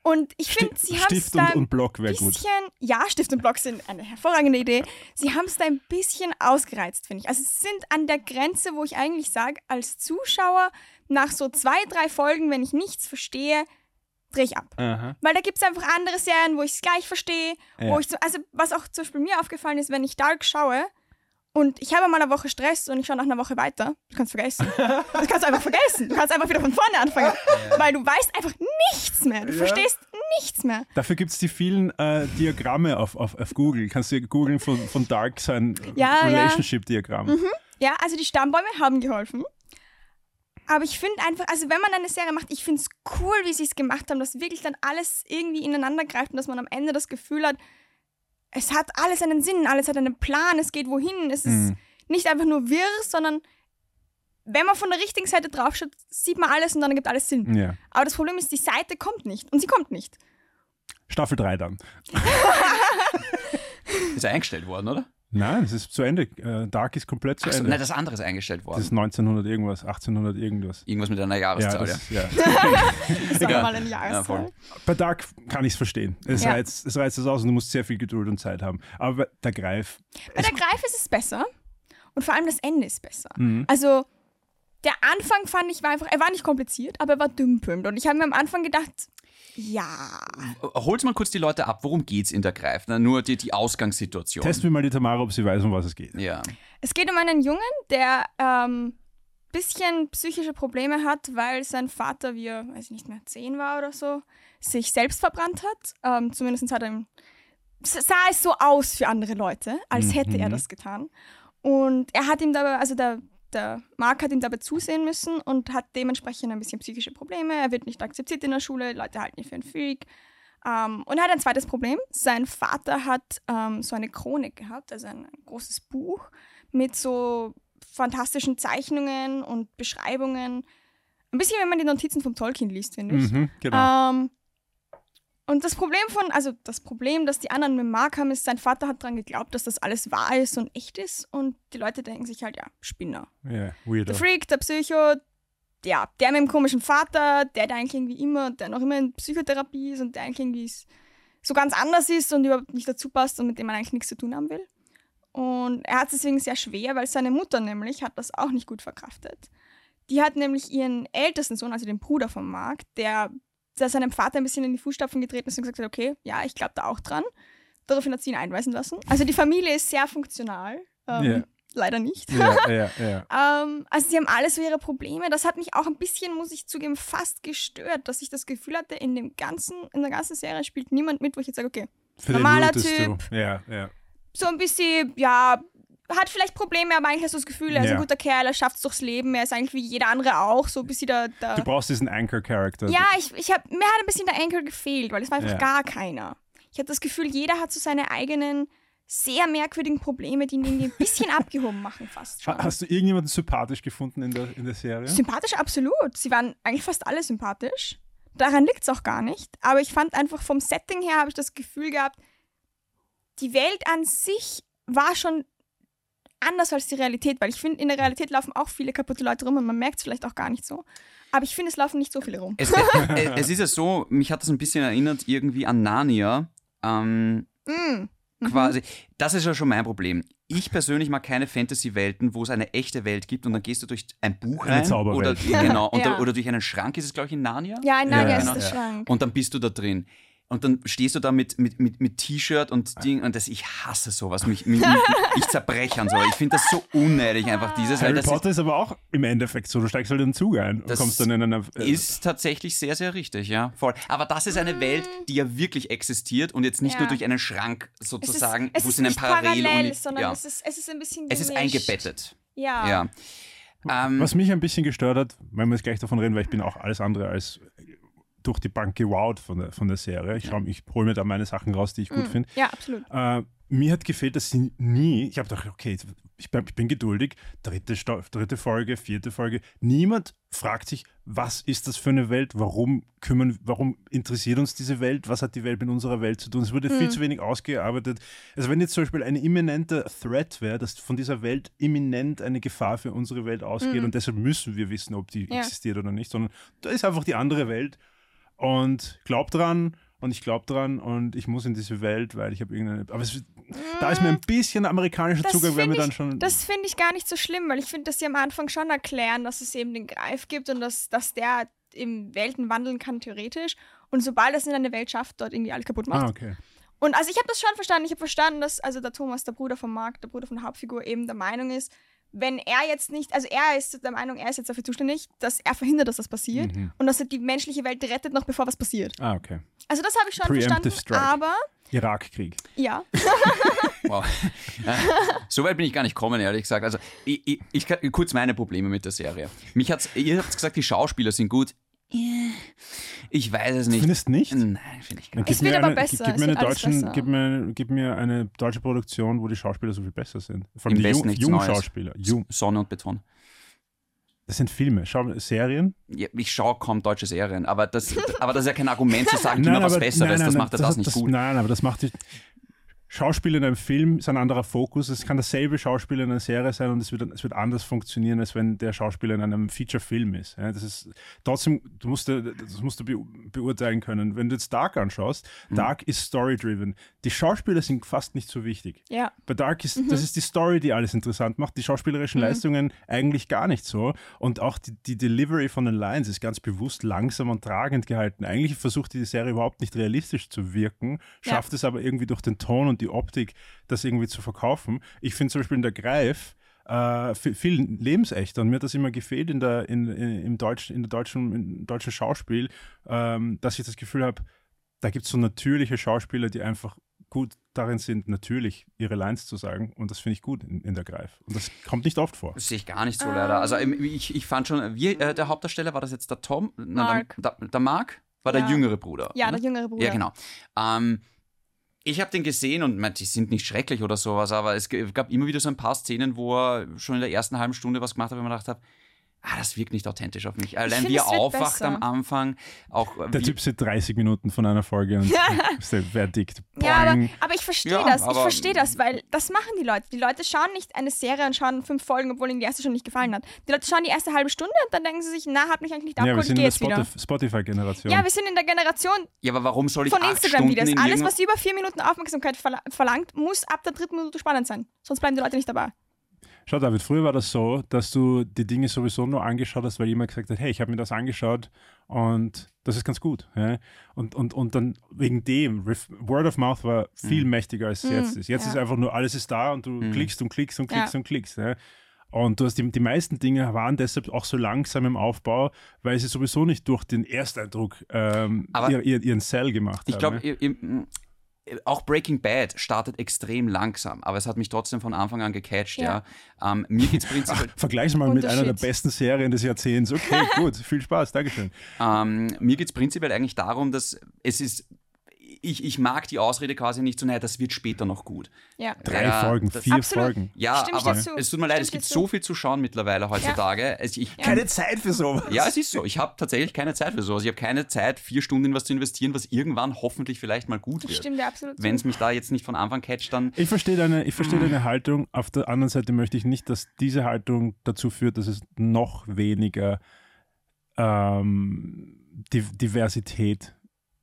Speaker 3: Und ich finde, sie haben es
Speaker 2: da ein
Speaker 3: bisschen,
Speaker 2: gut.
Speaker 3: ja, Stift und Block sind eine hervorragende Idee. Sie haben es da ein bisschen ausgereizt, finde ich. Also sie sind an der Grenze, wo ich eigentlich sage, als Zuschauer nach so zwei, drei Folgen, wenn ich nichts verstehe, drehe ich ab. Aha. Weil da gibt es einfach andere Serien, wo ich es gleich verstehe. Ja. Wo ich so, also was auch zum Beispiel mir aufgefallen ist, wenn ich Dark schaue und ich habe mal eine Woche Stress und ich schaue nach einer Woche weiter, du kannst vergessen. Das kannst du einfach vergessen. Du kannst einfach wieder von vorne anfangen. Ja. Weil du weißt einfach nichts mehr. Du ja. verstehst nichts mehr.
Speaker 2: Dafür gibt es die vielen äh, Diagramme auf, auf, auf Google. Kannst du googeln von, von Dark sein Relationship-Diagramm.
Speaker 3: Mhm. Ja, also die Stammbäume haben geholfen. Aber ich finde einfach, also wenn man eine Serie macht, ich finde es cool, wie sie es gemacht haben, dass wirklich dann alles irgendwie ineinander greift und dass man am Ende das Gefühl hat, es hat alles einen Sinn, alles hat einen Plan, es geht wohin, es ist mhm. nicht einfach nur wirr, sondern wenn man von der richtigen Seite draufschaut, sieht man alles und dann ergibt alles Sinn.
Speaker 2: Ja.
Speaker 3: Aber das Problem ist, die Seite kommt nicht und sie kommt nicht.
Speaker 2: Staffel 3 dann.
Speaker 1: ist ja eingestellt worden, oder?
Speaker 2: Nein, es ist zu Ende. Äh, Dark ist komplett zu
Speaker 1: so,
Speaker 2: Ende.
Speaker 1: Nein, das andere ist eingestellt worden.
Speaker 2: Das ist 1900 irgendwas, 1800 irgendwas.
Speaker 1: Irgendwas mit einer Jahreszahl,
Speaker 3: ja.
Speaker 1: Das, ja.
Speaker 3: ist doch mal eine Jahreszahl. Ja,
Speaker 2: bei Dark kann ich es verstehen. Es, ja. reizt, es reizt es aus und du musst sehr viel Geduld und Zeit haben. Aber bei der Greif.
Speaker 3: Bei der Greif ist es besser. Und vor allem das Ende ist besser. Mhm. Also, der Anfang fand ich war einfach, er war nicht kompliziert, aber er war dümpelnd. Und ich habe mir am Anfang gedacht, Ja.
Speaker 1: Hol's mal kurz die Leute ab, worum geht's in der Greif? Na, nur die, die Ausgangssituation.
Speaker 2: Testen wir mal die Tamara, ob sie weiß, um was es geht.
Speaker 1: Ja.
Speaker 3: Es geht um einen Jungen, der ähm, bisschen psychische Probleme hat, weil sein Vater, wie er, weiß ich nicht mehr, zehn war oder so, sich selbst verbrannt hat. Ähm, zumindest hat er ihm, sah es so aus für andere Leute, als hätte er
Speaker 2: Mhm.
Speaker 3: das getan. Und er hat ihm dabei, also der, der Mark hat ihm dabei zusehen müssen und hat dementsprechend ein bisschen psychische Probleme. Er wird nicht akzeptiert in der Schule, Leute halten ihn für einen Freak. Ähm, und er hat ein zweites Problem. Sein Vater hat ähm, so eine Chronik gehabt, also ein, ein großes Buch mit so fantastischen Zeichnungen und Beschreibungen. Ein bisschen, wenn man die Notizen vom Tolkien liest, finde ich.
Speaker 2: Mhm, genau.
Speaker 3: Ähm, und das Problem von, also das Problem, das die anderen mit Mark haben, ist, sein Vater hat daran geglaubt, dass das alles wahr ist und echt ist. Und die Leute denken sich halt, ja, Spinner.
Speaker 2: ja, weirdo.
Speaker 3: Der Freak, der Psycho, ja, der mit dem komischen Vater, der, der eigentlich irgendwie immer, der noch immer in Psychotherapie ist und der eigentlich irgendwie so ganz anders ist und überhaupt nicht dazu passt und mit dem man eigentlich nichts zu tun haben will. Und er hat es deswegen sehr schwer, weil seine Mutter nämlich hat das auch nicht gut verkraftet. Die hat nämlich ihren ältesten Sohn, also den Bruder von Mark, der, der seinem Vater ein bisschen in die Fußstapfen getreten ist und gesagt hat, okay, ja, ich glaube da auch dran. Daraufhin hat sie ihn einweisen lassen. Also die Familie ist sehr funktional. Ähm,
Speaker 2: Ja.
Speaker 3: Leider nicht.
Speaker 2: ja, ja.
Speaker 3: Ähm, also sie haben alle so ihre Probleme. Das hat mich auch ein bisschen, muss ich zugeben, fast gestört, dass ich das Gefühl hatte, in dem ganzen, in der ganzen Serie spielt niemand mit, wo ich jetzt sage, okay,
Speaker 2: Für
Speaker 3: Normaler Typ. So ein bisschen, ja, hat vielleicht Probleme, aber eigentlich hast du das Gefühl, er ist
Speaker 2: Ja.
Speaker 3: ein guter Kerl, er schafft es durchs Leben, er ist eigentlich wie jeder andere auch, so ein bisschen der, der
Speaker 2: Du brauchst diesen Anchor-Character.
Speaker 3: ja, ich, ich hab, mir hat ein bisschen der Anchor gefehlt, weil es war einfach
Speaker 2: Ja.
Speaker 3: gar keiner. Ich hatte das Gefühl, jeder hat so seine eigenen sehr merkwürdigen Probleme, die ihn irgendwie ein bisschen abgehoben machen fast schon.
Speaker 2: Ha- Hast du irgendjemanden sympathisch gefunden in der, in der Serie?
Speaker 3: Sympathisch, absolut. Sie waren eigentlich fast alle sympathisch. Daran liegt es auch gar nicht. Aber ich fand einfach vom Setting her, habe ich das Gefühl gehabt, die Welt an sich war schon anders als die Realität, weil ich finde, in der Realität laufen auch viele kaputte Leute rum und man merkt es vielleicht auch gar nicht so. Aber ich finde, es laufen nicht so viele rum.
Speaker 1: Es, es, es ist ja so, mich hat das ein bisschen erinnert irgendwie an Narnia. Ähm,
Speaker 3: Mm.
Speaker 1: quasi. Das ist ja schon mein Problem. Ich persönlich mag keine Fantasy-Welten, wo es eine echte Welt gibt und dann gehst du durch ein Buch
Speaker 2: Eine
Speaker 1: rein oder,
Speaker 2: Zauberwelt.
Speaker 1: genau, und
Speaker 3: Ja.
Speaker 1: da, oder durch einen Schrank ist es, glaube ich, in Narnia.
Speaker 3: Ja, nein,
Speaker 2: Ja,
Speaker 3: ja, ist
Speaker 2: genau.
Speaker 3: der. Schrank.
Speaker 1: Und dann bist du da drin. Und dann stehst du da mit, mit, mit, mit T-Shirt und Ding und das, ich hasse sowas. Mich, mich, mich, ich zerbreche an sowas. Ich finde das so unnötig, einfach dieses, weil
Speaker 2: Harry
Speaker 1: das
Speaker 2: Potter ist, aber auch im Endeffekt so. Du steigst halt in den Zug ein und
Speaker 1: Das
Speaker 2: kommst dann in einer.
Speaker 1: ist, ist tatsächlich sehr, sehr richtig, ja. Voll. Aber das ist eine Welt, die ja wirklich existiert und jetzt nicht
Speaker 3: Ja.
Speaker 1: nur durch einen Schrank
Speaker 3: es ist,
Speaker 1: sozusagen,
Speaker 3: es
Speaker 1: wo
Speaker 3: ist
Speaker 1: es in einem
Speaker 3: parallel,
Speaker 1: Parallel
Speaker 3: sondern
Speaker 1: ja.
Speaker 3: es, ist, es ist ein bisschen
Speaker 1: es ist
Speaker 3: gemischt.
Speaker 1: eingebettet.
Speaker 3: Ja.
Speaker 1: Ja. Ähm,
Speaker 2: Was mich ein bisschen gestört hat, wenn wir jetzt gleich davon reden, weil ich bin auch alles andere als durch die Bank gewowt von der, von der Serie. Ich, schau- ich hole mir da meine Sachen raus, die ich gut
Speaker 3: Mm.
Speaker 2: finde.
Speaker 3: Ja, absolut.
Speaker 2: Äh, mir hat gefehlt, dass sie nie, ich habe gedacht, okay, ich bin, ich bin geduldig, dritte, dritte Folge, vierte Folge, niemand fragt sich, was ist das für eine Welt, warum kümmern, warum interessiert uns diese Welt, was hat die Welt mit unserer Welt zu tun? Es wurde viel zu wenig ausgearbeitet. Also wenn jetzt zum Beispiel ein imminenter Threat wäre, dass von dieser Welt imminent eine Gefahr für unsere Welt ausgeht und deshalb müssen wir wissen, ob die
Speaker 3: Ja.
Speaker 2: existiert oder nicht, sondern da ist einfach die andere Welt und glaub dran und ich glaub dran und ich muss in diese Welt, weil ich habe irgendeine. Aber es, da ist mir ein bisschen amerikanischer
Speaker 3: Das
Speaker 2: Zugang, wenn wir dann schon.
Speaker 3: Das finde ich gar nicht so schlimm, weil ich finde, dass sie am Anfang schon erklären, dass es eben den Greif gibt und dass, dass der im Welten wandeln kann, theoretisch. Und sobald es in eine Welt schafft, dort irgendwie alles kaputt macht.
Speaker 2: ah, okay.
Speaker 3: Und also ich habe das schon verstanden. Ich habe verstanden, dass also der Thomas, der Bruder von Mark, der Bruder von der Hauptfigur, eben der Meinung ist, wenn er jetzt nicht, also er ist der Meinung, er ist jetzt dafür zuständig, dass er verhindert, dass das passiert
Speaker 2: Mhm.
Speaker 3: und dass er die menschliche Welt rettet, noch bevor was passiert.
Speaker 2: Ah, okay.
Speaker 3: Also das habe ich schon
Speaker 2: Preemptive
Speaker 3: verstanden,
Speaker 2: strike.
Speaker 3: aber
Speaker 2: Irakkrieg.
Speaker 3: ja.
Speaker 1: Wow. so weit bin ich gar nicht gekommen, ehrlich gesagt. Also, ich, ich, ich kann kurz meine Probleme mit der Serie. Mich hat's, ihr habt gesagt, die Schauspieler sind gut. Ich weiß es nicht.
Speaker 2: Findest nicht?
Speaker 1: Nein, finde ich gar nicht.
Speaker 2: gib
Speaker 3: Es
Speaker 2: mir
Speaker 3: wird aber
Speaker 2: eine,
Speaker 3: besser,
Speaker 2: Gib, mir eine deutschen,
Speaker 3: besser.
Speaker 2: gib, mir, gib mir eine deutsche Produktion, wo die Schauspieler so viel besser sind. Vor allem
Speaker 1: Im
Speaker 2: die
Speaker 1: Westen
Speaker 2: jungen
Speaker 1: Neues.
Speaker 2: Schauspieler. Jung.
Speaker 1: Sonne und Beton.
Speaker 2: Das sind Filme. Schau, Serien.
Speaker 1: Ja, ich schaue kaum deutsche Serien, aber das, aber das ist ja kein Argument zu sagen, gib mir was Besseres,
Speaker 2: nein, nein,
Speaker 1: das macht ja das, nicht
Speaker 2: das,
Speaker 1: gut.
Speaker 2: Nein, aber das macht dich. Schauspieler in einem Film ist ein anderer Fokus. Es kann dasselbe Schauspieler in einer Serie sein und es wird, es wird anders funktionieren, als wenn der Schauspieler in einem Feature-Film ist. Ja, das ist trotzdem, du musst, das musst du beurteilen können. Wenn du jetzt Dark anschaust, mhm. Dark ist story-driven. Die Schauspieler sind fast nicht so wichtig.
Speaker 3: Ja.
Speaker 2: Bei Dark ist, mhm. das ist die Story, die alles interessant macht. Die schauspielerischen mhm. Leistungen eigentlich gar nicht so. Und auch die, die Delivery von den Lines ist ganz bewusst langsam und tragend gehalten. Eigentlich versucht die Serie überhaupt nicht realistisch zu wirken, schafft ja. es aber irgendwie durch den Ton und die Optik, das irgendwie zu verkaufen. Ich finde zum Beispiel in der Greif äh, viel lebensechter und mir hat das immer gefehlt in der, in, in, im Deutsch, in der deutschen, im deutschen Schauspiel, ähm, dass ich das Gefühl habe, da gibt es so natürliche Schauspieler, die einfach gut darin sind, natürlich ihre Lines zu sagen. Und das finde ich gut in, in, der Greif. Und das kommt nicht oft vor.
Speaker 1: Das sehe ich gar nicht so leider. Also ähm. ich, ich fand schon, wie, äh, der Hauptdarsteller war das jetzt der Tom?
Speaker 3: Mark.
Speaker 1: Na, der, der, Mark war ja. der jüngere Bruder.
Speaker 3: Ja, oder? der jüngere Bruder.
Speaker 1: Ja, genau. Ähm, ich habe den gesehen und die sind nicht schrecklich oder sowas, aber es gab immer wieder so ein paar Szenen, wo er schon in der ersten halben Stunde was gemacht hat, wo man gedacht habe, ah, das wirkt nicht authentisch auf mich. Allein wie er aufwacht am Anfang. Auch,
Speaker 2: äh, der Typ sitzt 30 Minuten von einer Folge und ist der Verdikt.
Speaker 3: Ja, aber, aber, ich verstehe ja, das. Ich verstehe das, weil das machen die Leute. Die Leute schauen nicht eine Serie und schauen fünf Folgen, obwohl ihnen die erste schon nicht gefallen hat. Die Leute schauen die erste halbe Stunde und dann denken sie sich, na, hat mich eigentlich nicht abgeholt, ja, wir
Speaker 2: sind in der Spotif Spotify-Generation.
Speaker 3: Ja, wir sind in der Generation
Speaker 1: ja, aber warum soll ich
Speaker 3: von Instagram-Videos. Alles, was über vier Minuten Aufmerksamkeit verlangt, muss ab der dritten Minute spannend sein. Sonst bleiben die Leute nicht dabei.
Speaker 2: Schau, David, früher war das so, dass du die Dinge sowieso nur angeschaut hast, weil jemand gesagt hat, hey, ich habe mir das angeschaut und das ist ganz gut. Ja? Und, und, und dann wegen dem, Word of Mouth war viel mhm. mächtiger als es jetzt mhm. ist. Jetzt ja. ist einfach nur, alles ist da und du mhm. klickst und klickst und klickst ja. und klickst. Ja? Und du hast die, die meisten Dinge waren deshalb auch so langsam im Aufbau, weil sie sowieso nicht durch den Ersteindruck ähm, ihr, ihr, ihren Sell gemacht
Speaker 1: ich haben. Ich glaube, auch Breaking Bad startet extrem langsam, aber es hat mich trotzdem von Anfang an gecatcht, ja. ja. Ähm, mir geht's prinzipiell.
Speaker 2: Vergleich mal mit einer der besten Serien des Jahrzehnts. Okay, gut, viel Spaß, Dankeschön.
Speaker 1: Ähm, mir geht es prinzipiell eigentlich darum, dass es ist ich, ich mag die Ausrede quasi nicht so, naja, das wird später noch gut.
Speaker 3: Ja.
Speaker 2: Drei ja, Folgen, vier absolut. Folgen.
Speaker 1: Ja, Stimmt aber es tut mir leid, Stimmt es gibt so viel zu schauen mittlerweile heutzutage. Ja. Ich,
Speaker 2: keine Zeit für sowas.
Speaker 1: Ja, es ist so. Ich habe tatsächlich keine Zeit für sowas. Ich habe keine Zeit, vier Stunden in was zu investieren, was irgendwann hoffentlich vielleicht mal gut wird.
Speaker 3: Stimmt, ja, absolut.
Speaker 1: Wenn es mich da jetzt nicht von Anfang catcht, dann.
Speaker 2: Ich verstehe deine, ich verstehe deine Haltung. Auf der anderen Seite möchte ich nicht, dass diese Haltung dazu führt, dass es noch weniger ähm, Diversität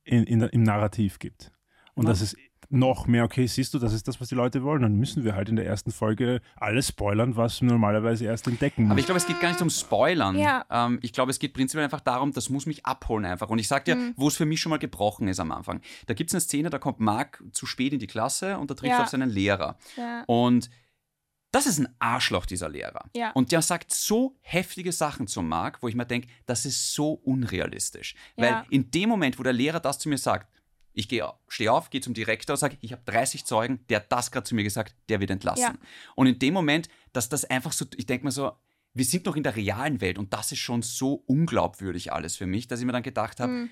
Speaker 2: in, in, im Narrativ gibt. Und ja. das ist noch mehr, okay, siehst du, das ist das, was die Leute wollen. Dann müssen wir halt in der ersten Folge alles spoilern, was wir normalerweise erst entdecken muss.
Speaker 1: Aber ich glaube, es geht gar nicht um Spoilern. Ja. Ähm, ich glaube, es geht prinzipiell einfach darum, das muss mich abholen einfach. Und ich sag dir, mhm. wo es für mich schon mal gebrochen ist am Anfang. Da gibt es eine Szene, da kommt Marc zu spät in die Klasse und da trifft ja. auf seinen Lehrer. Ja. Und das ist ein Arschloch, dieser Lehrer.
Speaker 3: Ja.
Speaker 1: Und der sagt so heftige Sachen zum Marc, wo ich mir denke, das ist so unrealistisch. Weil in dem Moment, wo der Lehrer das zu mir sagt, ich stehe auf, gehe zum Direktor, sage, ich habe 30 Zeugen, der hat das gerade zu mir gesagt, der wird entlassen. Ja. Und in dem Moment, dass das einfach so, ich denke mir so, wir sind noch in der realen Welt und das ist schon so unglaubwürdig alles für mich, dass ich mir dann gedacht habe, mhm.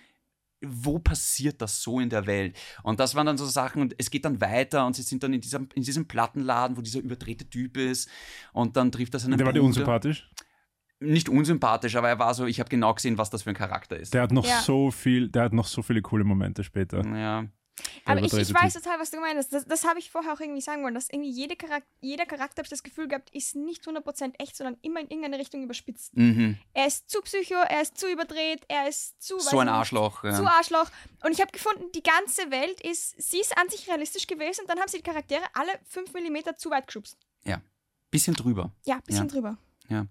Speaker 1: Wo passiert das so in der Welt? Und das waren dann so Sachen und es geht dann weiter und sie sind dann in diesem, in diesem Plattenladen, wo dieser überdrehte Typ ist und dann trifft er seinen
Speaker 2: Der war dir unsympathisch?
Speaker 1: nicht unsympathisch, aber er war so, ich habe genau gesehen, was das für ein Charakter ist.
Speaker 2: Der hat noch ja. so viel, der hat noch so viele coole Momente später.
Speaker 1: Ja.
Speaker 3: Aber ich, ich weiß total, was du meinst. Das, das habe ich vorher auch irgendwie sagen wollen, dass irgendwie jede Charakter, jeder Charakter, habe ich das Gefühl gehabt, ist nicht 100% echt, sondern immer in irgendeine Richtung überspitzt.
Speaker 1: Mhm.
Speaker 3: Er ist zu psycho, er ist zu überdreht, er ist zu...
Speaker 1: So ein Arschloch. Ja.
Speaker 3: Zu Arschloch. Und ich habe gefunden, die ganze Welt ist, sie ist an sich realistisch gewesen und dann haben sie die Charaktere alle 5 mm zu weit geschubst.
Speaker 1: Ja. Bisschen drüber.
Speaker 3: Ja, bisschen ja. drüber.
Speaker 1: Ja.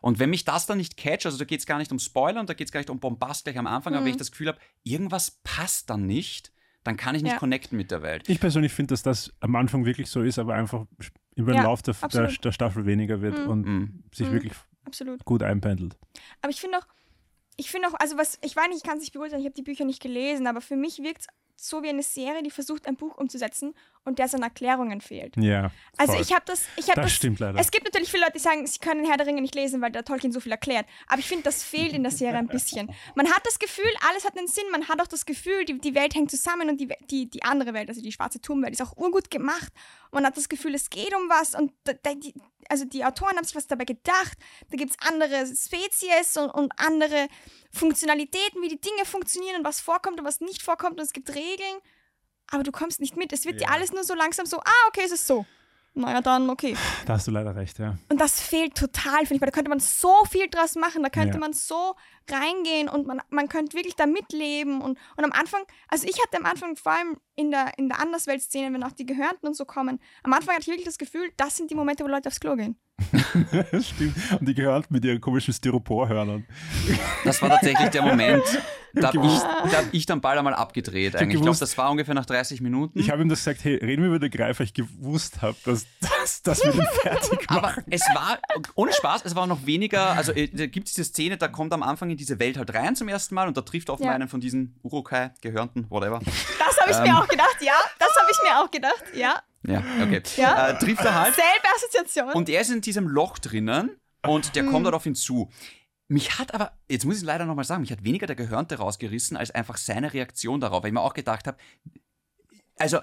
Speaker 1: Und wenn mich das dann nicht catcht, also da geht es gar nicht um Spoiler und da geht es gar nicht um Bombast gleich am Anfang, mhm. aber wenn ich das Gefühl habe, irgendwas passt dann nicht, dann kann ich nicht ja. connecten mit der Welt.
Speaker 2: Ich persönlich finde, dass das am Anfang wirklich so ist, aber einfach über den ja, Lauf der, der, der, Staffel weniger wird mhm. und mhm. sich mhm. wirklich absolut. gut einpendelt.
Speaker 3: Aber ich finde auch, ich finde auch, also was, ich weiß nicht, ich kann es nicht beurteilen, ich habe die Bücher nicht gelesen, aber für mich wirkt es so wie eine Serie, die versucht, ein Buch umzusetzen und der seine Erklärungen fehlt.
Speaker 2: Ja.
Speaker 3: Also ich habe das, ich habe
Speaker 2: das, das. stimmt leider.
Speaker 3: Es gibt natürlich viele Leute, die sagen, sie können Herr der Ringe nicht lesen, weil der Tolkien so viel erklärt. Aber ich finde, das fehlt in der Serie ein bisschen. Man hat das Gefühl, alles hat einen Sinn. Man hat auch das Gefühl, die, die Welt hängt zusammen und die, die, die andere Welt, also die schwarze Turmwelt, ist auch urgut gemacht. Man hat das Gefühl, es geht um was und die, also die Autoren haben sich was dabei gedacht. Da gibt es andere Spezies und, und andere Funktionalitäten, wie die Dinge funktionieren und was vorkommt und was nicht vorkommt und es gibt Regeln. aber du kommst nicht mit. Es wird dir
Speaker 2: Ja.
Speaker 3: alles nur so langsam so, ah, okay, es ist so. Naja, dann okay.
Speaker 2: Da hast du leider recht, ja.
Speaker 3: Und das fehlt total, finde ich, weil da könnte man so viel draus machen, da könnte
Speaker 2: Ja.
Speaker 3: man so reingehen und man, man könnte wirklich da mitleben. Und, und am Anfang, also ich hatte am Anfang vor allem in der, in der Anderswelt-Szene, wenn auch die Gehörnten und so kommen, am Anfang hatte ich wirklich das Gefühl, das sind die Momente, wo Leute aufs Klo gehen.
Speaker 2: Stimmt. Und die gehört mit ihren komischen Styroporhörnern.
Speaker 1: Das war tatsächlich der Moment, da habe ich, da hab ich dann Ball einmal abgedreht. Eigentlich. Ich glaube, das war ungefähr nach 30 Minuten.
Speaker 2: Ich habe ihm das gesagt, hey, reden wir über den Greif, weil ich gewusst habe, dass, dass, dass wir den fertig machen.
Speaker 1: Aber es war, ohne Spaß, es war noch weniger, also äh, da gibt es diese Szene, da kommt am Anfang in diese Welt halt rein zum ersten Mal und da trifft er offenbar
Speaker 3: Ja.
Speaker 1: einen von diesen Urukai, Gehörnten, whatever.
Speaker 3: Das habe ich
Speaker 1: Ähm.
Speaker 3: mir auch gedacht, ja. Das habe ich mir auch gedacht, ja.
Speaker 1: Ja, okay.
Speaker 3: Ja.
Speaker 1: Äh, trifft er halt
Speaker 3: Selbe Assoziation.
Speaker 1: und er ist in diesem Loch drinnen und der
Speaker 3: Mhm.
Speaker 1: kommt darauf hinzu. Mich hat aber, jetzt muss ich es leider nochmal sagen, mich hat weniger der Gehörnte rausgerissen, als einfach seine Reaktion darauf, weil ich mir auch gedacht habe, also,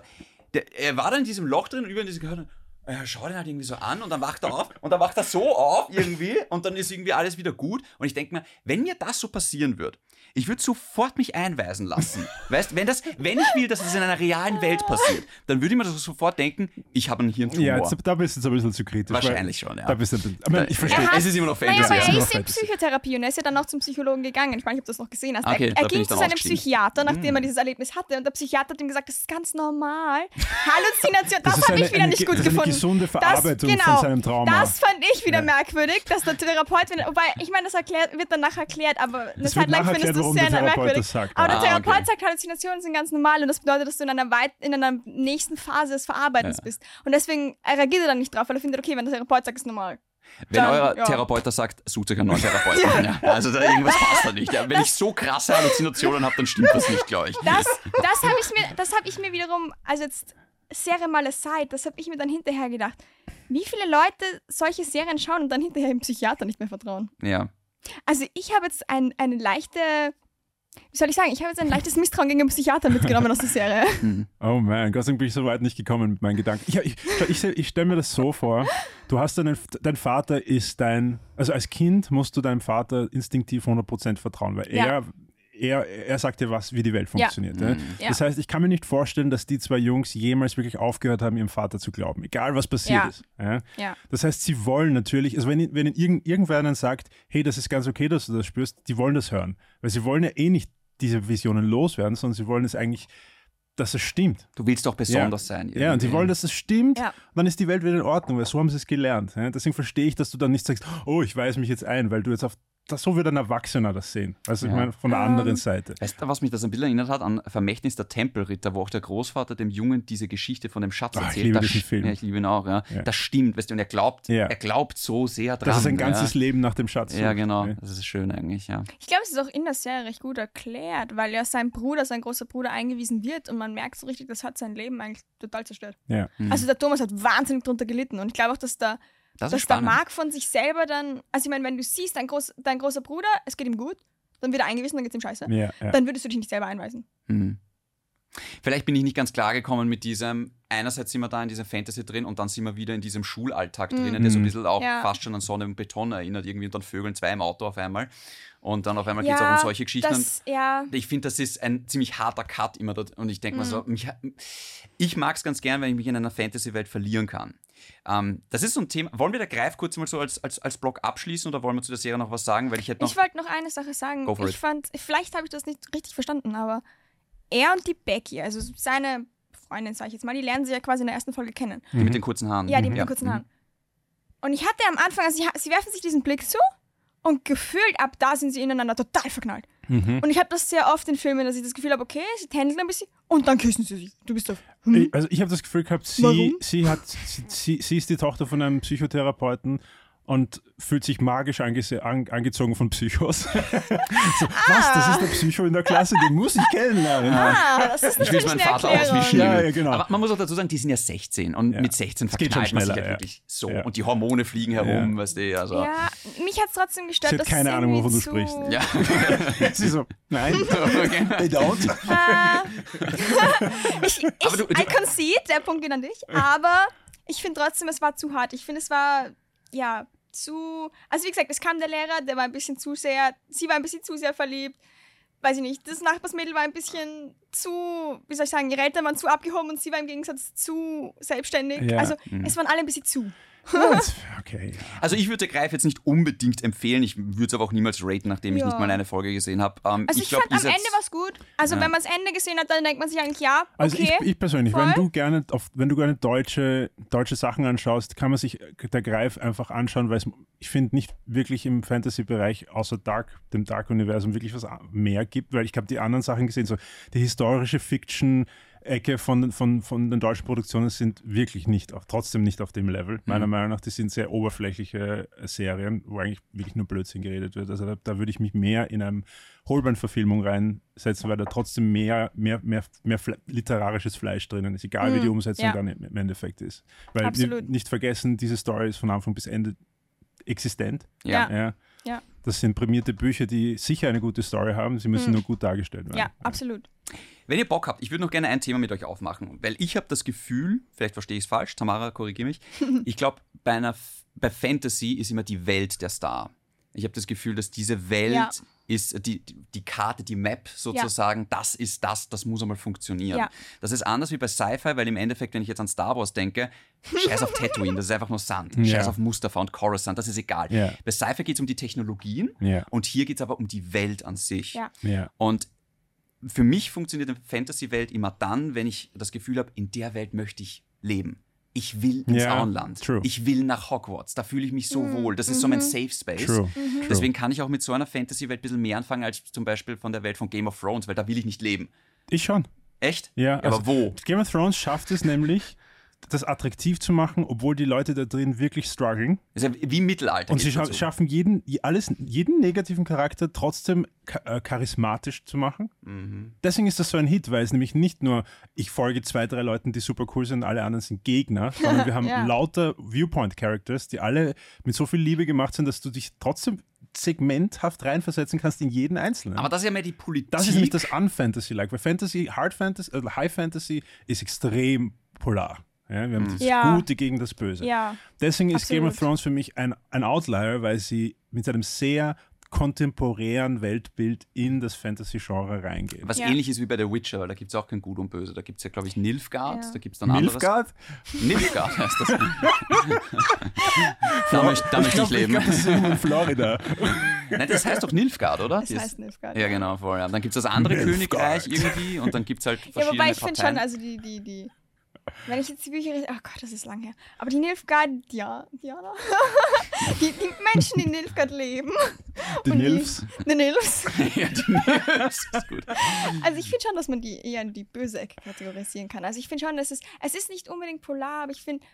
Speaker 1: der, er war dann in diesem Loch drin und über in diesem Gehörnten, er schaut ihn halt irgendwie so an und dann wacht er auf und dann wacht er so auf irgendwie und dann ist irgendwie alles wieder gut. Und ich denke mir, wenn mir das so passieren wird, ich würde sofort mich einweisen lassen. Weißt, wenn das, wenn ich will, dass es in einer realen Welt passiert, dann würde ich mir das sofort denken, ich habe einen Hirntumor.
Speaker 2: Ja, jetzt, da bist du jetzt ein bisschen zu kritisch.
Speaker 1: Wahrscheinlich schon, ja.
Speaker 2: Da bist du, ich, meine, ich verstehe.
Speaker 3: Er
Speaker 1: es ist immer noch
Speaker 3: Naja,
Speaker 1: Fantasy.
Speaker 3: aber
Speaker 2: ja.
Speaker 3: er ist in. Psychotherapie und er ist ja dann auch zum Psychologen gegangen. Ich weiß nicht, ob du das noch gesehen hast.
Speaker 1: Okay,
Speaker 3: er er ging
Speaker 1: ich
Speaker 3: zu seinem. Psychiater, nachdem
Speaker 2: Hm.
Speaker 3: er dieses Erlebnis hatte. Und der Psychiater hat ihm gesagt, das ist ganz normal. Halluzination, das,
Speaker 2: ist
Speaker 3: habe
Speaker 2: eine-
Speaker 3: ich wieder nicht gut
Speaker 2: das ist eine
Speaker 3: gefunden.
Speaker 2: gesunde Verarbeitung
Speaker 3: das,
Speaker 2: von
Speaker 3: genau,
Speaker 2: seinem Trauma.
Speaker 3: Das fand ich wieder
Speaker 2: Ja.
Speaker 3: merkwürdig, dass der Therapeut, wobei, ich meine, das erklärt, wird dann nachher erklärt, aber eine Zeit lang findest du
Speaker 2: warum
Speaker 3: sehr
Speaker 2: der Therapeut das sagt.
Speaker 3: Aber der
Speaker 1: Ah,
Speaker 3: Therapeut
Speaker 1: okay.
Speaker 3: sagt, Halluzinationen sind ganz normal und das bedeutet, dass du in einer, weit, in einer nächsten Phase des Verarbeitens
Speaker 1: Ja.
Speaker 3: bist. Und deswegen reagiert er dann nicht drauf, weil er findet, okay, wenn der Therapeut sagt, ist normal.
Speaker 1: Wenn
Speaker 3: Dann,
Speaker 1: euer
Speaker 3: ja.
Speaker 1: Therapeut sagt, sucht euch einen neuen Therapeuten. ja. Also da irgendwas passt da nicht. Ja. Wenn ich so krasse Halluzinationen habe, dann stimmt das nicht, glaube ich.
Speaker 3: Das, das habe ich, mir- das hab ich mir wiederum, also jetzt Serie mal aside, das habe ich mir dann hinterher gedacht. Wie viele Leute solche Serien schauen und dann hinterher dem Psychiater nicht mehr vertrauen?
Speaker 1: Ja.
Speaker 3: Also ich habe jetzt ein, eine leichte, wie soll ich sagen, ich habe jetzt ein leichtes Misstrauen gegen den Psychiater mitgenommen aus der Serie.
Speaker 2: Oh man, Gott sei Dank bin ich so weit nicht gekommen mit meinen Gedanken. Ich, ich, ich, ich stelle mir das so vor, du hast einen, dein Vater ist dein, also als Kind musst du deinem Vater instinktiv 100% vertrauen, weil
Speaker 3: Ja.
Speaker 2: er, er, er sagt dir was, wie die Welt funktioniert. Ja.
Speaker 3: Ja.
Speaker 2: Das heißt, ich kann mir nicht vorstellen, dass die zwei Jungs jemals wirklich aufgehört haben, ihrem Vater zu glauben, egal was passiert
Speaker 3: Ja.
Speaker 2: ist. Ja.
Speaker 3: Ja.
Speaker 2: Das heißt, sie wollen natürlich, also wenn, wenn irgend, irgendwer dann sagt, hey, das ist ganz okay, dass du das spürst, die wollen das hören. Weil sie wollen ja eh nicht diese Visionen loswerden, sondern sie wollen es eigentlich, dass es stimmt.
Speaker 1: Du willst doch besonders sein.
Speaker 2: Ja, und sie
Speaker 1: irgendwie.
Speaker 2: wollen, dass es stimmt,
Speaker 3: Ja.
Speaker 2: dann ist die Welt wieder in Ordnung, weil so haben sie es gelernt. Ja? Deswegen verstehe ich, dass du dann nicht sagst, oh, ich weise mich jetzt ein, weil du jetzt auf das so wird ein Erwachsener das sehen. Also ich
Speaker 1: Ja.
Speaker 2: meine, von der
Speaker 3: Ähm.
Speaker 2: anderen Seite.
Speaker 1: Weißt du, was mich das ein bisschen erinnert hat? An Vermächtnis der Tempelritter, wo auch der Großvater dem Jungen diese Geschichte von dem Schatz
Speaker 2: Ah, ich
Speaker 1: erzählt.
Speaker 2: liebe
Speaker 1: das,
Speaker 2: diesen Film.
Speaker 1: Ja, ich liebe ihn auch, ja.
Speaker 2: Ja.
Speaker 1: Das stimmt, weißt du, und er glaubt,
Speaker 2: Ja.
Speaker 1: er glaubt so sehr dran.
Speaker 2: Das ist ein ganzes
Speaker 1: ja.
Speaker 2: Leben nach dem Schatz.
Speaker 1: Ja, genau.
Speaker 2: Ja.
Speaker 1: Das ist schön eigentlich, ja.
Speaker 3: Ich glaube, es ist auch in der Serie recht gut erklärt, weil ja sein Bruder, sein großer Bruder eingewiesen wird und man merkt so richtig, das hat sein Leben eigentlich total zerstört.
Speaker 2: Ja.
Speaker 1: Mhm.
Speaker 3: Also der Thomas hat wahnsinnig drunter gelitten und ich glaube auch, dass der,
Speaker 1: Das ist
Speaker 3: dass der. Marc von sich selber dann, also ich meine, wenn du siehst, dein, groß, dein großer Bruder, es geht ihm gut, dann wird er eingewiesen, dann geht es ihm scheiße,
Speaker 2: Ja, ja.
Speaker 3: dann würdest du dich nicht selber einweisen.
Speaker 1: Mhm. Vielleicht bin ich nicht ganz klar gekommen mit diesem, einerseits sind wir da in dieser Fantasy drin und dann sind wir wieder in diesem Schulalltag drinnen, der so ein bisschen auch
Speaker 3: Mhm. Ja.
Speaker 1: fast schon an Sonne und Beton erinnert, irgendwie und dann Vögeln zwei im Auto auf einmal. Und dann auf einmal geht es auch um solche Geschichten.
Speaker 3: Das, ja,
Speaker 1: Und ich finde, das ist ein ziemlich harter Cut immer dort. Und ich denke
Speaker 3: Mhm.
Speaker 1: mal so, mich, ich mag es ganz gern, wenn ich mich in einer Fantasy-Welt verlieren kann. Ähm, das ist so ein Thema. Wollen wir der Greif kurz mal so als, als, als Blog abschließen oder wollen wir zu der Serie noch was sagen? Weil ich hätte noch.
Speaker 3: ich wollte noch eine Sache sagen.
Speaker 1: Go for
Speaker 3: ich
Speaker 1: it.
Speaker 3: fand, vielleicht habe ich das nicht richtig verstanden, aber er und die Becky, also seine Freundin, sage ich jetzt mal, die lernen sie ja quasi in der ersten Folge kennen.
Speaker 1: die mit den kurzen Haaren.
Speaker 3: Ja, die mit den kurzen Haaren. Und ich hatte am Anfang, also sie, sie werfen sich diesen Blick zu und gefühlt ab da sind sie ineinander total verknallt.
Speaker 2: Mhm.
Speaker 3: Und ich habe das sehr oft in Filmen, dass ich das Gefühl habe, okay, sie tändeln ein bisschen und dann küssen sie sich. Du bist auf. Hm?
Speaker 2: Ich- Also ich habe das Gefühl gehabt, sie,
Speaker 3: Warum?
Speaker 2: sie, hat, sie, sie ist die Tochter von einem Psychotherapeuten und fühlt sich magisch angese- an, angezogen von Psychos. so, Was? Das ist der Psycho in der Klasse, den muss ich kennenlernen.
Speaker 3: Ah, das ist
Speaker 1: Ich will meinen
Speaker 3: eine
Speaker 1: Vater auswischen.
Speaker 2: Ja, ja, genau.
Speaker 1: Aber man muss auch dazu sagen, die sind ja 16 und
Speaker 2: Ja.
Speaker 1: mit 16
Speaker 2: Es geht schon
Speaker 1: verknallt man sich
Speaker 2: schneller, ja.
Speaker 1: wirklich so.
Speaker 2: Ja.
Speaker 1: Und die Hormone fliegen herum, weißt du, also.
Speaker 3: Ja, mich hat es trotzdem gestört,
Speaker 2: hat
Speaker 3: dass
Speaker 2: keine Ahnung, wovon du
Speaker 3: zu,
Speaker 2: sprichst.
Speaker 1: Ja.
Speaker 2: Sie so, nein,
Speaker 1: Okay.
Speaker 2: they don't.
Speaker 3: Ah. ich, ich,
Speaker 1: Aber du- du-
Speaker 3: I concede, der Punkt geht an dich. Aber ich finde trotzdem, es war zu hart. Ich finde, es war, ja, zu. Also, wie gesagt, es kam der Lehrer, der war ein bisschen zu sehr. Sie war ein bisschen zu sehr verliebt. weiß ich nicht, das Nachbarsmädel war ein bisschen zu, wie soll ich sagen, ihre Eltern waren zu abgehoben und sie war im Gegensatz zu selbstständig.
Speaker 2: Ja.
Speaker 3: Also
Speaker 1: Mhm.
Speaker 3: es waren alle ein bisschen zu.
Speaker 2: Okay. Ja.
Speaker 1: Also ich würde Greif jetzt nicht unbedingt empfehlen. Ich würde es aber auch niemals raten, nachdem ich
Speaker 3: Ja.
Speaker 1: nicht mal eine Folge gesehen habe. Ähm,
Speaker 3: Also ich,
Speaker 1: glaub,
Speaker 3: fand am Ende was gut. Also
Speaker 1: Ja.
Speaker 3: wenn man das Ende gesehen hat, dann denkt man sich eigentlich, ja, okay.
Speaker 2: Also ich, ich persönlich, wenn
Speaker 3: voll.
Speaker 2: du gerne auf, wenn du gerne deutsche, deutsche Sachen anschaust, kann man sich der Greif einfach anschauen, weil es, ich finde nicht wirklich im Fantasy-Bereich außer Dark, dem Dark-Universum wirklich was mehr gibt, weil ich habe die anderen Sachen gesehen, so die historische Fiction. Ecke von, von, von den deutschen Produktionen sind wirklich nicht, auf, trotzdem nicht auf dem Level. Meiner
Speaker 1: Mhm.
Speaker 2: Meinung nach, die sind sehr oberflächliche äh, Serien, wo eigentlich wirklich nur Blödsinn geredet wird. Also da, da würde ich mich mehr in einem Holbein-Verfilmung reinsetzen, weil da trotzdem mehr, mehr, mehr, mehr fle literarisches Fleisch drinnen ist, egal wie
Speaker 3: Mhm,
Speaker 2: die Umsetzung
Speaker 3: ja.
Speaker 2: dann im Endeffekt ist. Weil
Speaker 3: Absolut.
Speaker 2: nicht vergessen, diese Story ist von Anfang bis Ende existent.
Speaker 1: Ja.
Speaker 3: Ja.
Speaker 2: Ja.
Speaker 3: Ja.
Speaker 2: Das sind prämierte Bücher, die sicher eine gute Story haben, sie müssen
Speaker 3: Mhm.
Speaker 2: nur gut dargestellt werden.
Speaker 3: ja, absolut.
Speaker 1: Wenn ihr Bock habt, ich würde noch gerne ein Thema mit euch aufmachen, weil ich habe das Gefühl, vielleicht verstehe ich es falsch, Tamara, korrigiere mich, ich glaube, bei, einer bei Fantasy ist immer die Welt der Star. Ich habe das Gefühl, dass diese Welt
Speaker 3: Ja.
Speaker 1: ist die, die Karte, die Map sozusagen, das ist das, das muss einmal funktionieren.
Speaker 3: Ja.
Speaker 1: Das ist anders wie bei Sci-Fi, weil im Endeffekt, wenn ich jetzt an Star Wars denke, scheiß auf Tatooine, das ist einfach nur Sand.
Speaker 2: Ja.
Speaker 1: Scheiß auf Mustafa und Coruscant, das ist egal.
Speaker 2: Ja.
Speaker 1: Bei Sci-Fi geht es um die Technologien
Speaker 2: Ja.
Speaker 1: und hier geht es aber um die Welt an sich.
Speaker 3: Ja.
Speaker 2: Ja.
Speaker 1: Und für mich funktioniert eine Fantasy-Welt immer dann, wenn ich das Gefühl habe, in der Welt möchte ich leben. Ich will ins
Speaker 2: Ja,
Speaker 1: Auenland.
Speaker 2: true.
Speaker 1: Ich will nach Hogwarts. Da fühle ich mich so
Speaker 3: Mhm,
Speaker 1: wohl. Das ist so mein
Speaker 3: mhm.
Speaker 1: Safe Space.
Speaker 2: True.
Speaker 1: Deswegen kann ich auch mit so einer Fantasy-Welt ein bisschen mehr anfangen als zum Beispiel von der Welt von Game of Thrones, weil da will ich nicht leben.
Speaker 2: Ich schon.
Speaker 1: Echt?
Speaker 2: Ja,
Speaker 1: aber
Speaker 2: also-
Speaker 1: wo?
Speaker 2: Game of Thrones schafft es nämlich, das attraktiv zu machen, obwohl die Leute da drin wirklich strugglen.
Speaker 1: Das ist ja wie im Mittelalter.
Speaker 2: Und sie scha
Speaker 1: dazu.
Speaker 2: schaffen jeden, alles, jeden negativen Charakter trotzdem äh, charismatisch zu machen.
Speaker 1: Mhm.
Speaker 2: Deswegen ist das so ein Hit, weil es nämlich nicht nur, ich folge zwei, drei Leuten, die super cool sind, alle anderen sind Gegner, sondern wir haben
Speaker 3: Ja.
Speaker 2: lauter Viewpoint-Characters, die alle mit so viel Liebe gemacht sind, dass du dich trotzdem segmenthaft reinversetzen kannst in jeden Einzelnen.
Speaker 1: Aber das ist ja mehr die Politik.
Speaker 2: Das ist nämlich das Un-Fantasy-like, weil Fantasy, Hard Fantasy, also High Fantasy ist extrem polar. Ja, wir haben das
Speaker 3: Ja.
Speaker 2: Gute gegen das Böse.
Speaker 3: Ja,
Speaker 2: Deswegen ist Game of
Speaker 3: Absolut.
Speaker 2: Thrones für mich ein, ein Outlier, weil sie mit einem sehr kontemporären Weltbild in das Fantasy-Genre reingehen.
Speaker 1: Was
Speaker 3: Ja.
Speaker 1: ähnlich ist wie bei The Witcher, weil da gibt es auch kein Gut und Böse. Da gibt es ja, glaube ich, Nilfgaard,
Speaker 3: Ja.
Speaker 1: da gibt es dann anderes.
Speaker 2: Nilfgaard?
Speaker 1: Nilfgaard heißt das. da möchte da ich,
Speaker 2: glaub,
Speaker 1: leben.
Speaker 2: glaub, das ist in Florida.
Speaker 1: Nein, das heißt doch Nilfgaard, oder?
Speaker 3: das heißt Nilfgaard.
Speaker 1: Ja, genau, voll. Ja. Dann gibt es das andere
Speaker 2: Nilfgaard.
Speaker 1: Königreich irgendwie und dann gibt es halt verschiedene
Speaker 3: Ja, wobei ich finde schon, also die, die, die. Wenn ich jetzt die Bücher. Oh Gott, das ist lang her. Aber die Nilfgaard, ja, Diana. die, die Menschen, die in Nilfgaard leben.
Speaker 2: Die
Speaker 3: Und
Speaker 2: Nilfs.
Speaker 3: Die, die Nilfs.
Speaker 1: ja, die Nilfs, ist gut.
Speaker 3: Also ich finde schon, dass man die eher in die böse Ecke kategorisieren kann. Also ich finde schon, dass es, es ist nicht unbedingt polar, aber ich finde,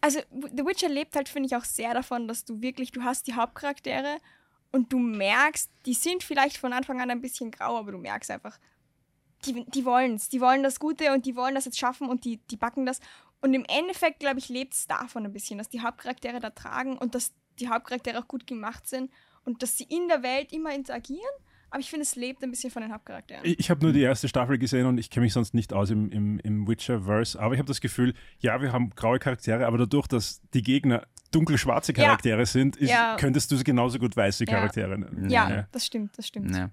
Speaker 3: also The Witcher lebt halt, finde ich, auch sehr davon, dass du wirklich, du hast die Hauptcharaktere und du merkst, die sind vielleicht von Anfang an ein bisschen grau, aber du merkst einfach, die, die wollen es, die wollen das Gute und die wollen das jetzt schaffen und die, die backen das. Und im Endeffekt, glaube ich, lebt es davon ein bisschen, dass die Hauptcharaktere da tragen und dass die Hauptcharaktere auch gut gemacht sind und dass sie in der Welt immer interagieren. Aber ich finde, es lebt ein bisschen von den Hauptcharakteren.
Speaker 2: Ich, ich habe nur die erste Staffel gesehen und ich kenne mich sonst nicht aus im, im, im Witcher-Verse, aber ich habe das Gefühl, ja, wir haben graue Charaktere, aber dadurch, dass die Gegner dunkelschwarze
Speaker 3: Ja.
Speaker 2: Charaktere sind, ist,
Speaker 3: Ja.
Speaker 2: könntest du sie genauso gut weiße
Speaker 3: Ja.
Speaker 2: Charaktere nennen.
Speaker 3: Ja, das stimmt, das stimmt.
Speaker 1: Ja.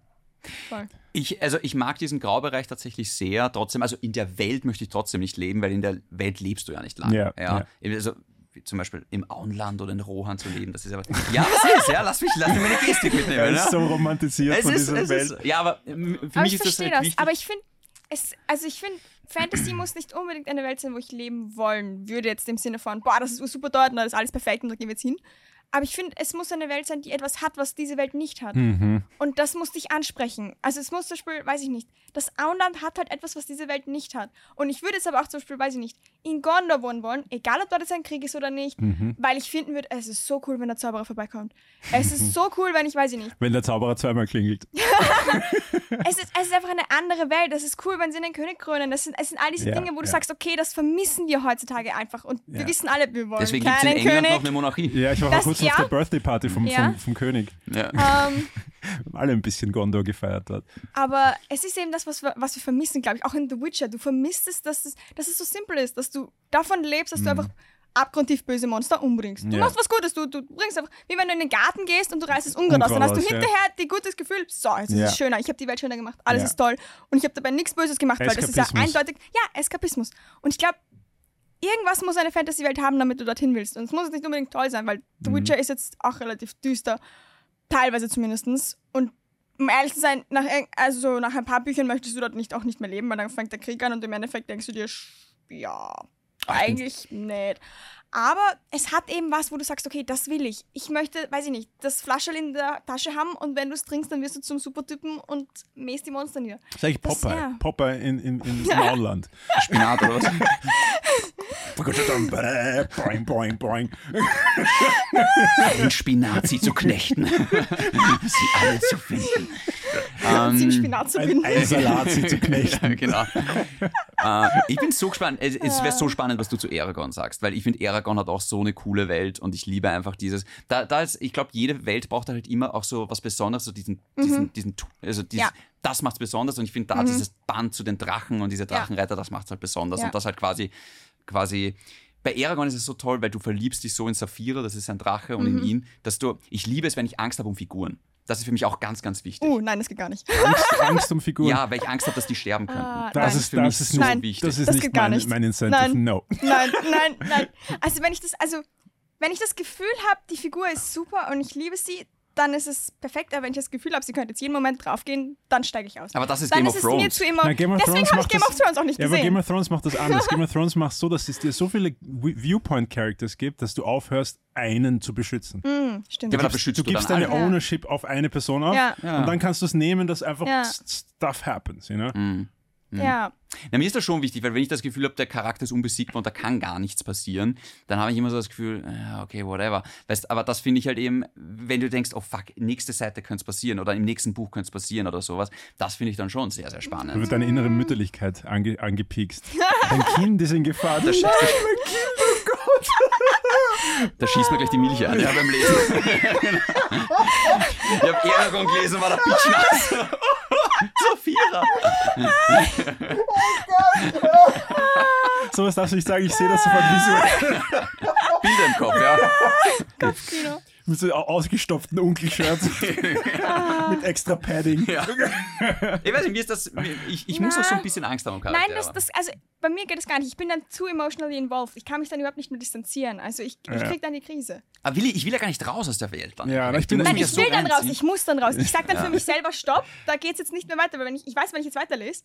Speaker 3: Voll.
Speaker 1: Ich, also ich mag diesen Graubereich tatsächlich sehr. Trotzdem, also in der Welt möchte ich trotzdem nicht leben, weil in der Welt lebst du ja nicht lange.
Speaker 2: Ja,
Speaker 1: Also, wie zum Beispiel im Auenland oder in Rohan zu leben, das ist aber. Ja, das ist, ja, lass mich, lass mich meine Gestik
Speaker 2: Er
Speaker 1: mitnehmen.
Speaker 2: ist
Speaker 1: Ja.
Speaker 2: so romantisiert
Speaker 1: Es
Speaker 2: von
Speaker 1: ist,
Speaker 2: dieser
Speaker 1: es
Speaker 2: Welt.
Speaker 1: ist, ja, aber für
Speaker 3: Aber
Speaker 1: mich
Speaker 3: ich
Speaker 1: ist das
Speaker 3: verstehe
Speaker 1: halt
Speaker 3: das.
Speaker 1: wichtig.
Speaker 3: Aber ich finde, es, also ich finde, Fantasy muss nicht unbedingt eine Welt sein, wo ich leben wollen würde, jetzt im Sinne von, boah, das ist super dort und da ist alles perfekt und da gehen wir jetzt hin. Aber ich finde, es muss eine Welt sein, die etwas hat, was diese Welt nicht hat.
Speaker 2: Mhm.
Speaker 3: Und das muss dich ansprechen. Also es muss zum Beispiel, weiß ich nicht, das Auenland hat halt etwas, was diese Welt nicht hat. Und ich würde jetzt aber auch zum Beispiel, weiß ich nicht, in Gondor wohnen wollen, egal ob dort jetzt ein Krieg ist oder nicht,
Speaker 2: Mhm.
Speaker 3: weil ich finden würde, es ist so cool, wenn der Zauberer vorbeikommt. Es ist so cool, wenn ich, weiß ich nicht,
Speaker 2: Wenn der Zauberer zweimal klingelt.
Speaker 3: es ist, es ist einfach eine andere Welt. Es ist cool, wenn sie den König krönen. Das sind, es sind all diese
Speaker 2: Ja,
Speaker 3: Dinge, wo du
Speaker 2: ja.
Speaker 3: sagst, okay, das vermissen wir heutzutage einfach. Und wir
Speaker 2: Ja.
Speaker 3: wissen alle, wir wollen
Speaker 1: Deswegen gibt es in England
Speaker 3: König.
Speaker 1: noch eine Monarchie.
Speaker 2: Ja, ich war
Speaker 3: Das-
Speaker 2: kurzem
Speaker 3: ja.
Speaker 2: der Birthday Party vom,
Speaker 3: Ja.
Speaker 2: vom, vom König.
Speaker 1: Ja.
Speaker 3: ähm,
Speaker 2: Alle ein bisschen Gondor gefeiert dort.
Speaker 3: aber es ist eben das, was wir, was wir vermissen, glaube ich. Auch in The Witcher. Du vermisst es, dass es, dass es so simpel ist, dass du davon lebst, dass du einfach abgrundtief böse Monster umbringst. Du
Speaker 2: Ja.
Speaker 3: machst was Gutes, du, du bringst einfach, wie wenn du in den Garten gehst und du reißt das Unkraut aus, dann hast du hinterher die gutes Gefühl, so, jetzt ist
Speaker 2: Ja.
Speaker 3: es schöner, ich habe die Welt schöner gemacht, alles
Speaker 2: Ja.
Speaker 3: ist toll und ich habe dabei nichts Böses gemacht, weil das ist ja eindeutig, ja, Eskapismus. Und ich glaube, irgendwas muss eine Fantasy-Welt haben, damit du dorthin willst. Und es muss jetzt nicht unbedingt toll sein, weil The
Speaker 2: Mhm.
Speaker 3: Witcher ist jetzt auch relativ düster, teilweise zumindest. Und um ehrlich zu sein, nach, also nach ein paar Büchern möchtest du dort nicht, auch nicht mehr leben, weil dann fängt der Krieg an und im Endeffekt denkst du dir, ja, eigentlich nicht. Aber es hat eben was, wo du sagst, okay, das will ich. Ich möchte, weiß ich nicht, das Flascherl in der Tasche haben und wenn du es trinkst, dann wirst du zum Supertypen und mähst die Monster nieder.
Speaker 2: Sag ich
Speaker 3: Das-
Speaker 2: Popeye.
Speaker 3: ja.
Speaker 2: Popeye in, in, in Maulland.
Speaker 1: Spinat oder was?
Speaker 2: boing, boing, boing.
Speaker 1: Den Spinat sie zu knechten. sie alle zu finden.
Speaker 3: Und sie im
Speaker 1: Ähm,
Speaker 3: Spinat zu
Speaker 2: Ein,
Speaker 3: binden.
Speaker 2: ein Salat, sie zu knechten.
Speaker 1: Ja, genau. äh, ich bin so gespannt. Es, es wäre so spannend, was du zu Aragorn sagst, weil ich finde, Aragorn hat auch so eine coole Welt und ich liebe einfach dieses. Da, da ist, ich glaube, jede Welt braucht halt immer auch so was Besonderes, so diesen, diesen, diesen, also dieses,
Speaker 3: Ja.
Speaker 1: das macht es besonders und ich finde da dieses Band zu den Drachen und diese Drachenreiter, das macht es halt besonders
Speaker 3: Ja.
Speaker 1: und das halt quasi, quasi. Bei Aragorn ist es so toll, weil du verliebst dich so in Saphira, das ist ein Drache, und in ihn, dass du, ich liebe es, wenn ich Angst habe um Figuren. Das ist für mich auch ganz, ganz wichtig.
Speaker 3: Uh, nein, das geht gar nicht.
Speaker 2: Angst, Angst um Figuren.
Speaker 1: Ja, weil ich Angst habe, dass die sterben könnten.
Speaker 3: Ah,
Speaker 2: das
Speaker 3: nein.
Speaker 2: ist,
Speaker 1: für mich
Speaker 2: das ist
Speaker 1: so
Speaker 3: Nein,
Speaker 1: wichtig.
Speaker 2: das ist
Speaker 3: Das
Speaker 2: nicht
Speaker 3: geht gar
Speaker 2: mein,
Speaker 3: nicht.
Speaker 2: mein Incentive.
Speaker 3: Nein.
Speaker 2: No.
Speaker 3: Nein, nein, nein. Also wenn ich das, also wenn ich das Gefühl habe, die Figur ist super und ich liebe sie, dann ist es perfekt. Aber wenn ich das Gefühl habe, sie könnte jetzt jeden Moment draufgehen, dann steige ich aus.
Speaker 1: Aber das ist
Speaker 3: dann
Speaker 1: Game
Speaker 3: ist
Speaker 1: of
Speaker 3: es mir
Speaker 1: Thrones.
Speaker 3: zu immer.
Speaker 2: Na, Game of
Speaker 3: Deswegen
Speaker 2: Thrones
Speaker 3: habe ich Game
Speaker 2: das-
Speaker 3: of Thrones auch nicht
Speaker 2: Ja, aber
Speaker 3: gesehen.
Speaker 2: Game of Thrones macht das anders. Game of Thrones macht so, dass es dir so viele Vi- Viewpoint-Characters gibt, dass du aufhörst, einen zu beschützen.
Speaker 3: Hm, stimmt.
Speaker 1: Ja, aber
Speaker 2: Du
Speaker 1: beschützt
Speaker 2: du
Speaker 1: du
Speaker 2: gibst
Speaker 1: dann
Speaker 2: deine.
Speaker 3: Ja.
Speaker 2: Ownership auf eine Person auf
Speaker 3: Ja.
Speaker 1: Ja.
Speaker 2: und dann kannst du es nehmen, dass einfach stuff happens, you know?
Speaker 1: Mhm.
Speaker 3: ja.
Speaker 1: Na, mir ist das schon wichtig, weil wenn ich das Gefühl habe, der Charakter ist unbesiegbar und da kann gar nichts passieren, dann habe ich immer so das Gefühl, okay, whatever. Weißt, aber das finde ich halt eben, wenn du denkst, oh fuck, nächste Seite könnte es passieren oder im nächsten Buch könnte es passieren oder sowas, das finde ich dann schon sehr, sehr
Speaker 2: Da
Speaker 1: spannend.
Speaker 2: wird deine innere Mütterlichkeit ange angepiekst. Dein Kind ist in Gefahr.
Speaker 1: Da, sch da schießt mir gleich die Milch an, ja, beim Lesen. ich habe Aragorn gelesen, war der Bitch nass. Sophia.
Speaker 2: So was darfst du nicht sagen, ich sehe das sofort visuell.
Speaker 1: Bilder im Kopf, ja.
Speaker 3: Kopfkino.
Speaker 2: Mit so au- ausgestopften Unkel-Shirts. mit extra Padding.
Speaker 1: ja. Ich weiß nicht, mir ist das, ich, ich muss auch so ein bisschen Angst haben am Charakter.
Speaker 3: Nein, das, das, also bei mir geht das gar nicht. Ich bin dann zu emotionally involved. Ich kann mich dann überhaupt nicht mehr distanzieren. Also ich, ich
Speaker 2: Ja.
Speaker 3: krieg dann die Krise.
Speaker 1: Aber will ich, ich will ja gar nicht raus aus der Welt dann.
Speaker 2: Ja, ich bin-
Speaker 3: Nein, ich
Speaker 1: so
Speaker 3: will dann raus, ich muss dann raus. Ich sag dann
Speaker 1: Ja.
Speaker 3: für mich selber Stopp, da geht's jetzt nicht mehr weiter, weil wenn ich, ich weiß, wenn ich jetzt weiterlese,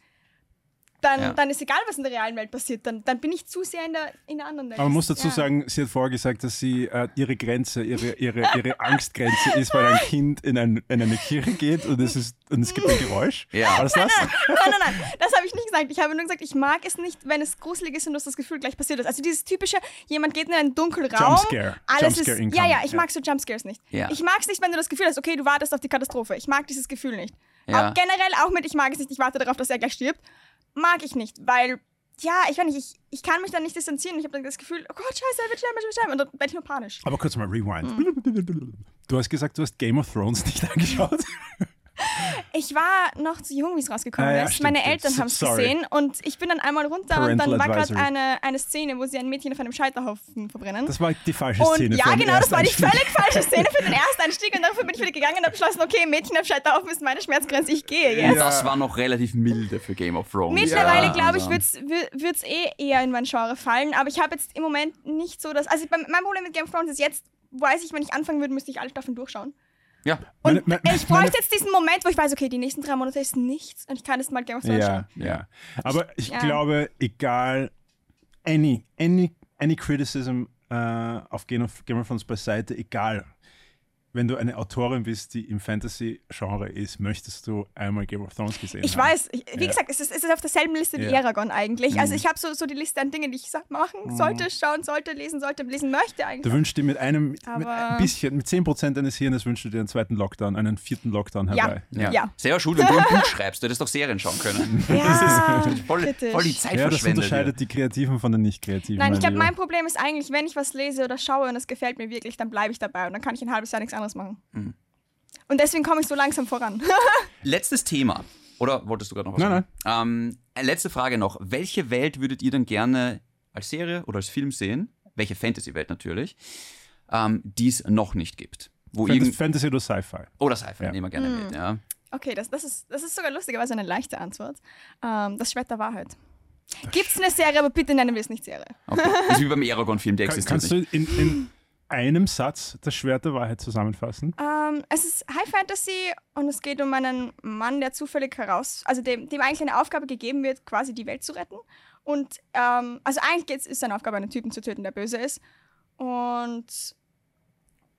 Speaker 3: dann,
Speaker 1: Ja.
Speaker 3: dann ist egal, was in der realen Welt passiert. Dann, dann bin ich zu sehr in der, in der anderen Welt.
Speaker 2: Aber man muss dazu
Speaker 3: Ja.
Speaker 2: sagen, sie hat vorher gesagt, dass sie äh, ihre Grenze, ihre, ihre, ihre Angstgrenze ist, weil ein Kind in, ein, in eine Kirche geht und es, ist, und es gibt ein Geräusch.
Speaker 1: Ja.
Speaker 2: War das das?
Speaker 3: Nein, nein, nein, das habe ich nicht gesagt. Ich habe nur gesagt, ich mag es nicht, wenn es gruselig ist und du hast das Gefühl, gleich passiert ist. Also dieses typische, jemand geht in einen dunklen Raum,
Speaker 2: Jumpscare.
Speaker 3: alles
Speaker 2: Jumpscare
Speaker 3: ist,
Speaker 2: incoming.
Speaker 3: ja, ja, ich
Speaker 2: Ja.
Speaker 3: mag so Jumpscares nicht.
Speaker 1: Ja.
Speaker 3: Ich mag es nicht, wenn du das Gefühl hast, okay, du wartest auf die Katastrophe. Ich mag dieses Gefühl nicht.
Speaker 1: Ja.
Speaker 3: Generell auch mit, ich mag es nicht, ich warte darauf, dass er gleich stirbt. Mag ich nicht, weil, ja, ich weiß nicht, ich, ich kann mich dann nicht distanzieren. Ich habe dann das Gefühl, oh Gott, scheiße, er wird sterben, er wird sterben. Und dann werde ich nur panisch.
Speaker 2: Aber kurz mal rewind.
Speaker 3: Hm.
Speaker 2: Du hast gesagt, du hast Game of Thrones nicht angeschaut.
Speaker 3: Ich war noch zu jung, wie es rausgekommen
Speaker 2: Ah, ja,
Speaker 3: ist.
Speaker 2: stimmt,
Speaker 3: Meine. Eltern haben es gesehen und ich bin dann einmal runter und
Speaker 2: Parental
Speaker 3: dann war gerade eine, eine Szene, wo sie ein Mädchen auf einem Scheiterhaufen verbrennen.
Speaker 2: Das war die falsche
Speaker 3: und
Speaker 2: Szene.
Speaker 3: ja, genau, das war die völlig falsche Szene für den Ersteinstieg und dafür bin ich wieder gegangen und habe beschlossen, okay, Mädchen auf Scheiterhaufen ist meine Schmerzgrenze, ich gehe jetzt.
Speaker 1: Und das war noch relativ milde für Game of Thrones.
Speaker 3: Mittlerweile,
Speaker 1: Ja,
Speaker 3: glaube ich,
Speaker 1: also-
Speaker 3: wird es eh eher in mein Genre fallen, aber ich habe jetzt im Moment nicht so das. Also mein Problem mit Game of Thrones ist jetzt, weiß ich, wenn ich anfangen würde, müsste ich alle Staffeln durchschauen.
Speaker 1: Ja.
Speaker 3: Und
Speaker 2: Meine- meine-
Speaker 3: ich bräuchte
Speaker 2: meine-
Speaker 3: jetzt diesen Moment, wo ich weiß, okay, die nächsten drei Monate ist nichts und ich kann jetzt mal Game of Thrones
Speaker 2: Ja, ja. Aber ich
Speaker 3: Ja.
Speaker 2: glaube, egal, any, any, any criticism äh, auf Game of, Game of Thrones beiseite, egal. Wenn du eine Autorin bist, die im Fantasy-Genre ist, möchtest du einmal Game of Thrones gesehen
Speaker 3: Ich
Speaker 2: haben.
Speaker 3: weiß, ich, wie
Speaker 2: Ja.
Speaker 3: gesagt, es ist, es ist auf derselben Liste wie
Speaker 2: Ja. Mhm.
Speaker 3: Aragon eigentlich. Also ich habe so, so die Liste an Dingen, die ich machen sollte, schauen sollte, lesen sollte, lesen möchte
Speaker 2: Du
Speaker 3: eigentlich.
Speaker 2: wünschst dir mit einem, mit ein bisschen, mit 10% deines Hirnes wünschst du dir einen zweiten Lockdown, einen vierten Lockdown herbei.
Speaker 1: Ja.
Speaker 3: Ja.
Speaker 1: Sehr schuld, wenn du ein Buch schreibst, du hättest doch Serien schauen können.
Speaker 3: Ja,
Speaker 1: Voll,
Speaker 3: kritisch.
Speaker 1: voll die Zeit
Speaker 2: Ja, das unterscheidet die Kreativen von den Nicht-Kreativen.
Speaker 3: Nein, ich glaube, mein Problem ist eigentlich, wenn ich was lese oder schaue und es gefällt mir wirklich, dann bleibe ich dabei und dann kann ich ein halbes Jahr nichts anderes machen.
Speaker 2: Mhm.
Speaker 3: Und deswegen komme ich so langsam voran.
Speaker 1: Letztes Thema. Oder wolltest du gerade noch was
Speaker 2: Nein,
Speaker 1: sagen? Ähm, letzte Frage noch. Welche Welt würdet ihr denn gerne als Serie oder als Film sehen, welche Fantasy-Welt natürlich, ähm, die es noch nicht gibt. Wo
Speaker 2: Fantasy, Fantasy oder Sci-Fi?
Speaker 1: oder Sci-Fi,
Speaker 2: Ja.
Speaker 1: nehmen wir gerne mit, ja.
Speaker 3: Okay, das, das, ist, das ist sogar lustigerweise eine leichte Antwort. Ähm, das Schwert der Wahrheit. Gibt's eine Serie, aber bitte nennen wir es nicht Serie.
Speaker 1: Okay. Das ist wie beim Eragon-Film, der
Speaker 2: Kann,
Speaker 1: existiert
Speaker 2: kannst
Speaker 1: nicht.
Speaker 2: du in, in einem Satz das Schwert der Wahrheit zusammenfassen?
Speaker 3: Ähm, es ist High Fantasy und es geht um einen Mann, der zufällig heraus, also dem, dem eigentlich eine Aufgabe gegeben wird, quasi die Welt zu retten. Und ähm, also eigentlich geht's, ist seine Aufgabe, einen Typen zu töten, der böse ist. Und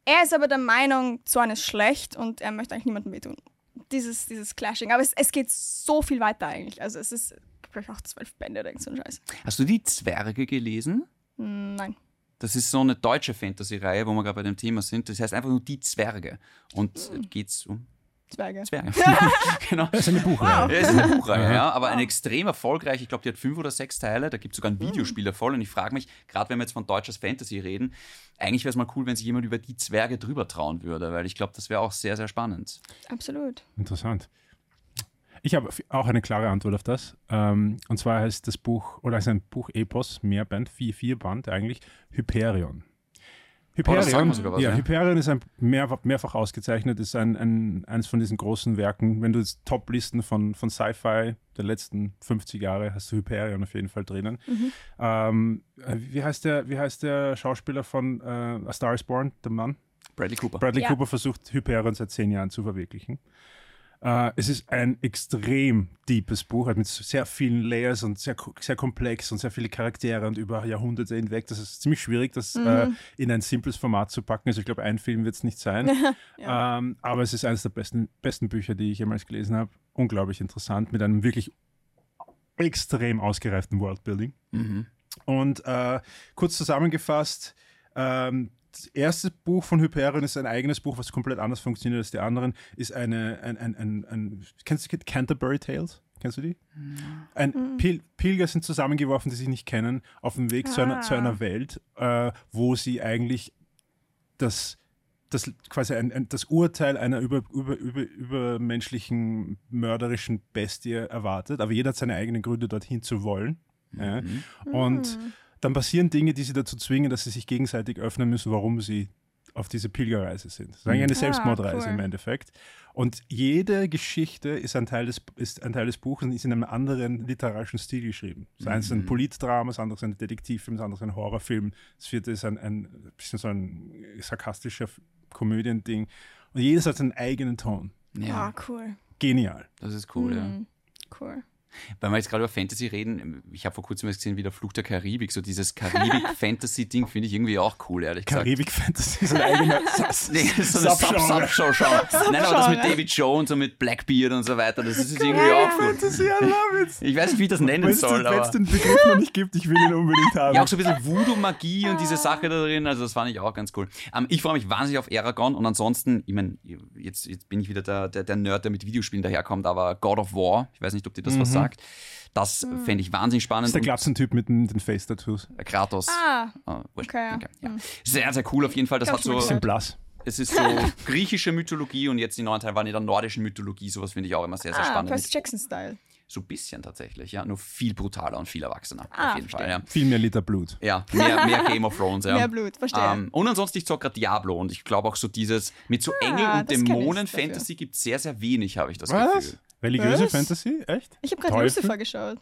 Speaker 3: er ist aber der Meinung, Zorn ist schlecht und er möchte eigentlich niemandem wehtun. Dieses, dieses Clashing. Aber es, es geht so viel weiter eigentlich. Also es ist, glaube ich, auch zwölf Bände oder irgend so ein Scheiß.
Speaker 1: Hast du die Zwerge gelesen?
Speaker 3: Nein.
Speaker 1: Das ist so eine deutsche Fantasy-Reihe, wo wir gerade bei dem Thema sind. Das heißt einfach nur die Zwerge. Und äh, geht's um
Speaker 3: Zwerge.
Speaker 1: Zwerge. genau.
Speaker 2: Das ist eine Buchreihe.
Speaker 1: Ja, es ist eine Buchreihe, ja, aber eine extrem erfolgreich. Ich glaube, die hat fünf oder sechs Teile. Da gibt es sogar ein Videospiel davon. Und ich frage mich, gerade wenn wir jetzt von deutsches Fantasy reden, eigentlich wäre es mal cool, wenn sich jemand über die Zwerge drüber trauen würde, weil ich glaube, das wäre auch sehr, sehr spannend.
Speaker 3: Absolut.
Speaker 2: Interessant. Ich habe auch eine klare Antwort auf das. Ähm, und zwar heißt das Buch, oder ist ein Buch Epos, Mehrband, vier, vier Band eigentlich, Hyperion.
Speaker 1: Oh,
Speaker 2: Hyperion,
Speaker 1: sogar was,
Speaker 2: ja,
Speaker 1: ja.
Speaker 2: Hyperion ist ein mehr, mehrfach ausgezeichnet, ist ein, ein, eines von diesen großen Werken. Wenn du jetzt Top-Listen von, von Sci-Fi der letzten 50 Jahre hast du Hyperion auf jeden Fall drinnen. Ähm, äh, wie, heißt der, wie heißt der Schauspieler von äh, A Star is Born, der Mann?
Speaker 1: Bradley Cooper.
Speaker 2: Bradley
Speaker 3: Ja.
Speaker 2: Cooper versucht Hyperion seit zehn Jahren zu verwirklichen. Äh, es ist ein extrem deepes Buch, halt mit sehr vielen Layers und sehr, sehr komplex und sehr viele Charaktere und über Jahrhunderte hinweg. Das ist ziemlich schwierig, das äh, in ein simples Format zu packen. Also ich glaube, ein Film wird es nicht sein. ähm, aber es ist eines der besten, besten Bücher, die ich jemals gelesen habe. Unglaublich interessant, mit einem wirklich extrem ausgereiften Worldbuilding.
Speaker 1: Mhm.
Speaker 2: Und äh, kurz zusammengefasst, ähm, erste Buch von Hyperion ist ein eigenes Buch, was komplett anders funktioniert als die anderen. Ist eine, ein, ein, ein, ein kennst du Canterbury Tales? Kennst du die? Ein Pil Pilger sind zusammengeworfen, die sich nicht kennen, auf dem Weg zu, einer,
Speaker 3: Ah.
Speaker 2: zu einer Welt, äh, wo sie eigentlich das, das quasi ein, ein, das Urteil einer über, über, über, übermenschlichen, mörderischen Bestie erwartet. Aber jeder hat seine eigenen Gründe, dorthin zu wollen. Ja. Und dann passieren Dinge, die sie dazu zwingen, dass sie sich gegenseitig öffnen müssen, warum sie auf diese Pilgerreise sind. Das ist eigentlich eine
Speaker 3: Ah,
Speaker 2: Selbstmordreise
Speaker 3: cool.
Speaker 2: im Endeffekt. Und jede Geschichte ist ein Teil des, ist ein Teil des Buches und ist in einem anderen literarischen Stil geschrieben. Das eine ist ein Politdrama, das andere ist ein Detektivfilm, das andere ist ein Horrorfilm, das vierte ist ein, ein bisschen so ein sarkastischer Komödiending. Und jedes hat seinen eigenen Ton.
Speaker 1: Ja,
Speaker 3: Ah, cool.
Speaker 2: Genial.
Speaker 1: das ist cool, ja.
Speaker 3: Mhm. Cool.
Speaker 1: Weil wir jetzt gerade über Fantasy reden, ich habe vor kurzem erst gesehen, wie der Fluch der Karibik, so dieses Karibik-Fantasy-Ding finde ich irgendwie auch cool, ehrlich gesagt.
Speaker 2: Karibik-Fantasy ist ein eigener
Speaker 1: Nee, so eine
Speaker 2: Subgenre.
Speaker 1: Sub-Sub-Show. Nein, aber das mit David Jones und mit Blackbeard und so weiter, das ist irgendwie auch cool.
Speaker 2: Fantasy, I love it.
Speaker 1: Ich weiß nicht, wie ich das nennen
Speaker 2: Wenn es
Speaker 1: soll, aber...
Speaker 2: den Begriff noch nicht gibt, ich will ihn unbedingt haben.
Speaker 1: Ja, auch so ein bisschen Voodoo-Magie und diese Sache da drin, also das fand ich auch ganz cool. Ähm, ich freue mich wahnsinnig auf Aragon und ansonsten, ich meine, jetzt, jetzt bin ich wieder der, der, der Nerd, der mit Videospielen daherkommt, aber God of War, ich weiß nicht, ob dir das was sagt, das fände ich wahnsinnig spannend.
Speaker 2: das ist der Glatzentyp mit den, den Face-Tattoos.
Speaker 1: Kratos.
Speaker 3: Ah,
Speaker 1: Ah, wurscht.
Speaker 3: Okay, ja.
Speaker 1: ja. Sehr, sehr cool auf jeden Fall. Das
Speaker 3: Glaub
Speaker 1: hat so,
Speaker 3: gehört.
Speaker 2: Bisschen blass.
Speaker 1: es ist so griechische Mythologie und jetzt die neuen Teile waren in der nordischen Mythologie. Sowas finde ich auch immer sehr, sehr
Speaker 3: ah
Speaker 1: spannend.
Speaker 3: Percy Jackson-Style.
Speaker 1: So ein bisschen tatsächlich, ja. Nur viel brutaler und viel erwachsener.
Speaker 3: Ah,
Speaker 1: auf jeden Fall, ja.
Speaker 2: Viel mehr Liter Blut.
Speaker 1: Ja, mehr, mehr Game of Thrones, ja.
Speaker 3: Mehr Blut, verstehe.
Speaker 1: Ähm, und ansonsten, ich zocke gerade Diablo und ich glaube auch so dieses mit so Engel
Speaker 3: Ah,
Speaker 1: und
Speaker 3: kenn ich
Speaker 1: Dämonen. Fantasy gibt es sehr, sehr wenig, habe ich das
Speaker 2: Was?
Speaker 1: Gefühl.
Speaker 2: Religiöse
Speaker 3: Was?
Speaker 2: Fantasy? Echt?
Speaker 3: ich habe gerade? Lucifer geschaut.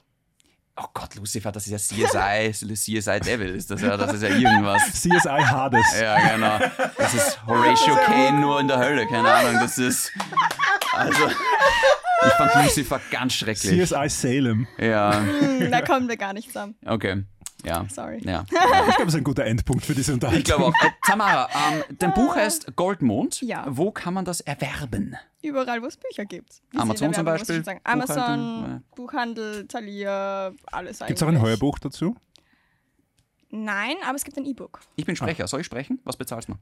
Speaker 1: Oh Gott, Lucifer, das ist ja CSI, CSI Devil ist das ja, das ist ja irgendwas.
Speaker 2: CSI Hades.
Speaker 1: Ja, genau. Das ist Horatio Kane nur in der Hölle, keine Ahnung. Das ist. Also, ich fand Lucifer ganz schrecklich.
Speaker 2: CSI Salem.
Speaker 1: Ja,
Speaker 3: Hm, da kommen wir gar nicht zusammen.
Speaker 1: okay. Ja.
Speaker 3: Sorry.
Speaker 1: Ja.
Speaker 2: Ich glaube, das ist ein guter Endpunkt für diese Unterhaltung.
Speaker 1: Ich glaube auch. Äh, Tamara, ähm, dein Buch heißt Goldmond.
Speaker 3: Ja.
Speaker 1: Wo kann man das erwerben?
Speaker 3: Überall, wo es Bücher gibt. Wie
Speaker 1: Amazon zum Beispiel,
Speaker 3: ich sagen.
Speaker 1: Buchhaltung,
Speaker 3: Amazon, Buchhandel, Thalia, alles
Speaker 2: Gibt es auch ein. Heuerbuch dazu?
Speaker 3: Nein, aber es gibt ein E-Book.
Speaker 1: Ich bin Sprecher. Soll ich sprechen? Was bezahlst du?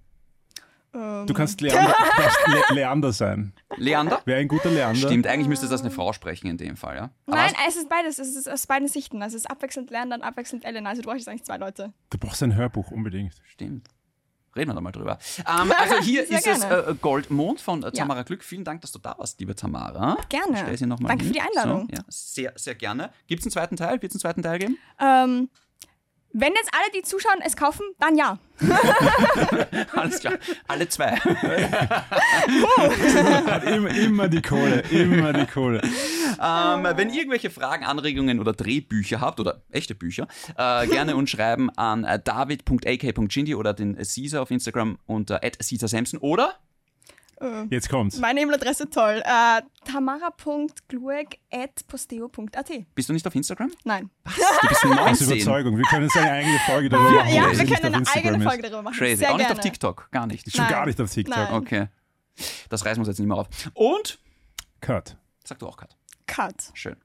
Speaker 2: Du kannst Leander, Le Leander sein.
Speaker 1: Leander?
Speaker 2: Wäre ein guter Leander.
Speaker 1: Stimmt, eigentlich müsste das eine Frau sprechen in dem Fall, ja? Aber
Speaker 3: Nein, es ist beides. Es ist aus beiden Sichten. Also es ist abwechselnd Lernen, dann abwechselnd Elena. Also du brauchst eigentlich zwei Leute.
Speaker 2: Du brauchst ein Hörbuch unbedingt.
Speaker 1: Stimmt. Reden wir da mal drüber. Ähm, also hier
Speaker 3: Sehr
Speaker 1: ist es
Speaker 3: gerne.
Speaker 1: äh, Goldmond von äh, Tamara Glück. Vielen Dank, dass du da warst, liebe Tamara.
Speaker 3: Gerne.
Speaker 1: Stell sie noch mal
Speaker 3: Danke
Speaker 1: hin.
Speaker 3: für die Einladung.
Speaker 1: So, ja, sehr, sehr gerne. Gibt es einen zweiten Teil? Wird es einen zweiten Teil geben?
Speaker 3: Ähm, Wenn jetzt alle, die zuschauen, es kaufen, dann ja.
Speaker 1: Alles klar. Alle zwei.
Speaker 2: Immer, immer die Kohle, immer die Kohle.
Speaker 1: Ähm, wenn ihr irgendwelche Fragen, Anregungen oder Drehbücher habt oder echte Bücher, äh, gerne uns schreiben an david.ak.gindy oder den Caesar auf Instagram unter @caesarsamson oder
Speaker 2: Jetzt kommt's.
Speaker 3: Meine E-Mail-Adresse toll. Äh, tamara.glueg.posteo.at.
Speaker 1: bist du nicht auf Instagram?
Speaker 3: Nein.
Speaker 1: Du bist
Speaker 2: Aus
Speaker 1: 19.
Speaker 2: Überzeugung. Wir können jetzt eine eigene Folge darüber machen.
Speaker 3: Ja, wir können eine eigene. Folge darüber machen.
Speaker 1: Crazy.
Speaker 3: Sehr
Speaker 1: Auch nicht
Speaker 3: gerne.
Speaker 1: auf TikTok, gar nicht.
Speaker 2: Schon
Speaker 3: Nein.
Speaker 2: gar nicht auf TikTok.
Speaker 3: Nein.
Speaker 1: Okay. Das reißen wir uns jetzt nicht mehr auf. Und
Speaker 2: Cut.
Speaker 1: sag du auch, Kat.
Speaker 3: Cut.
Speaker 1: Schön.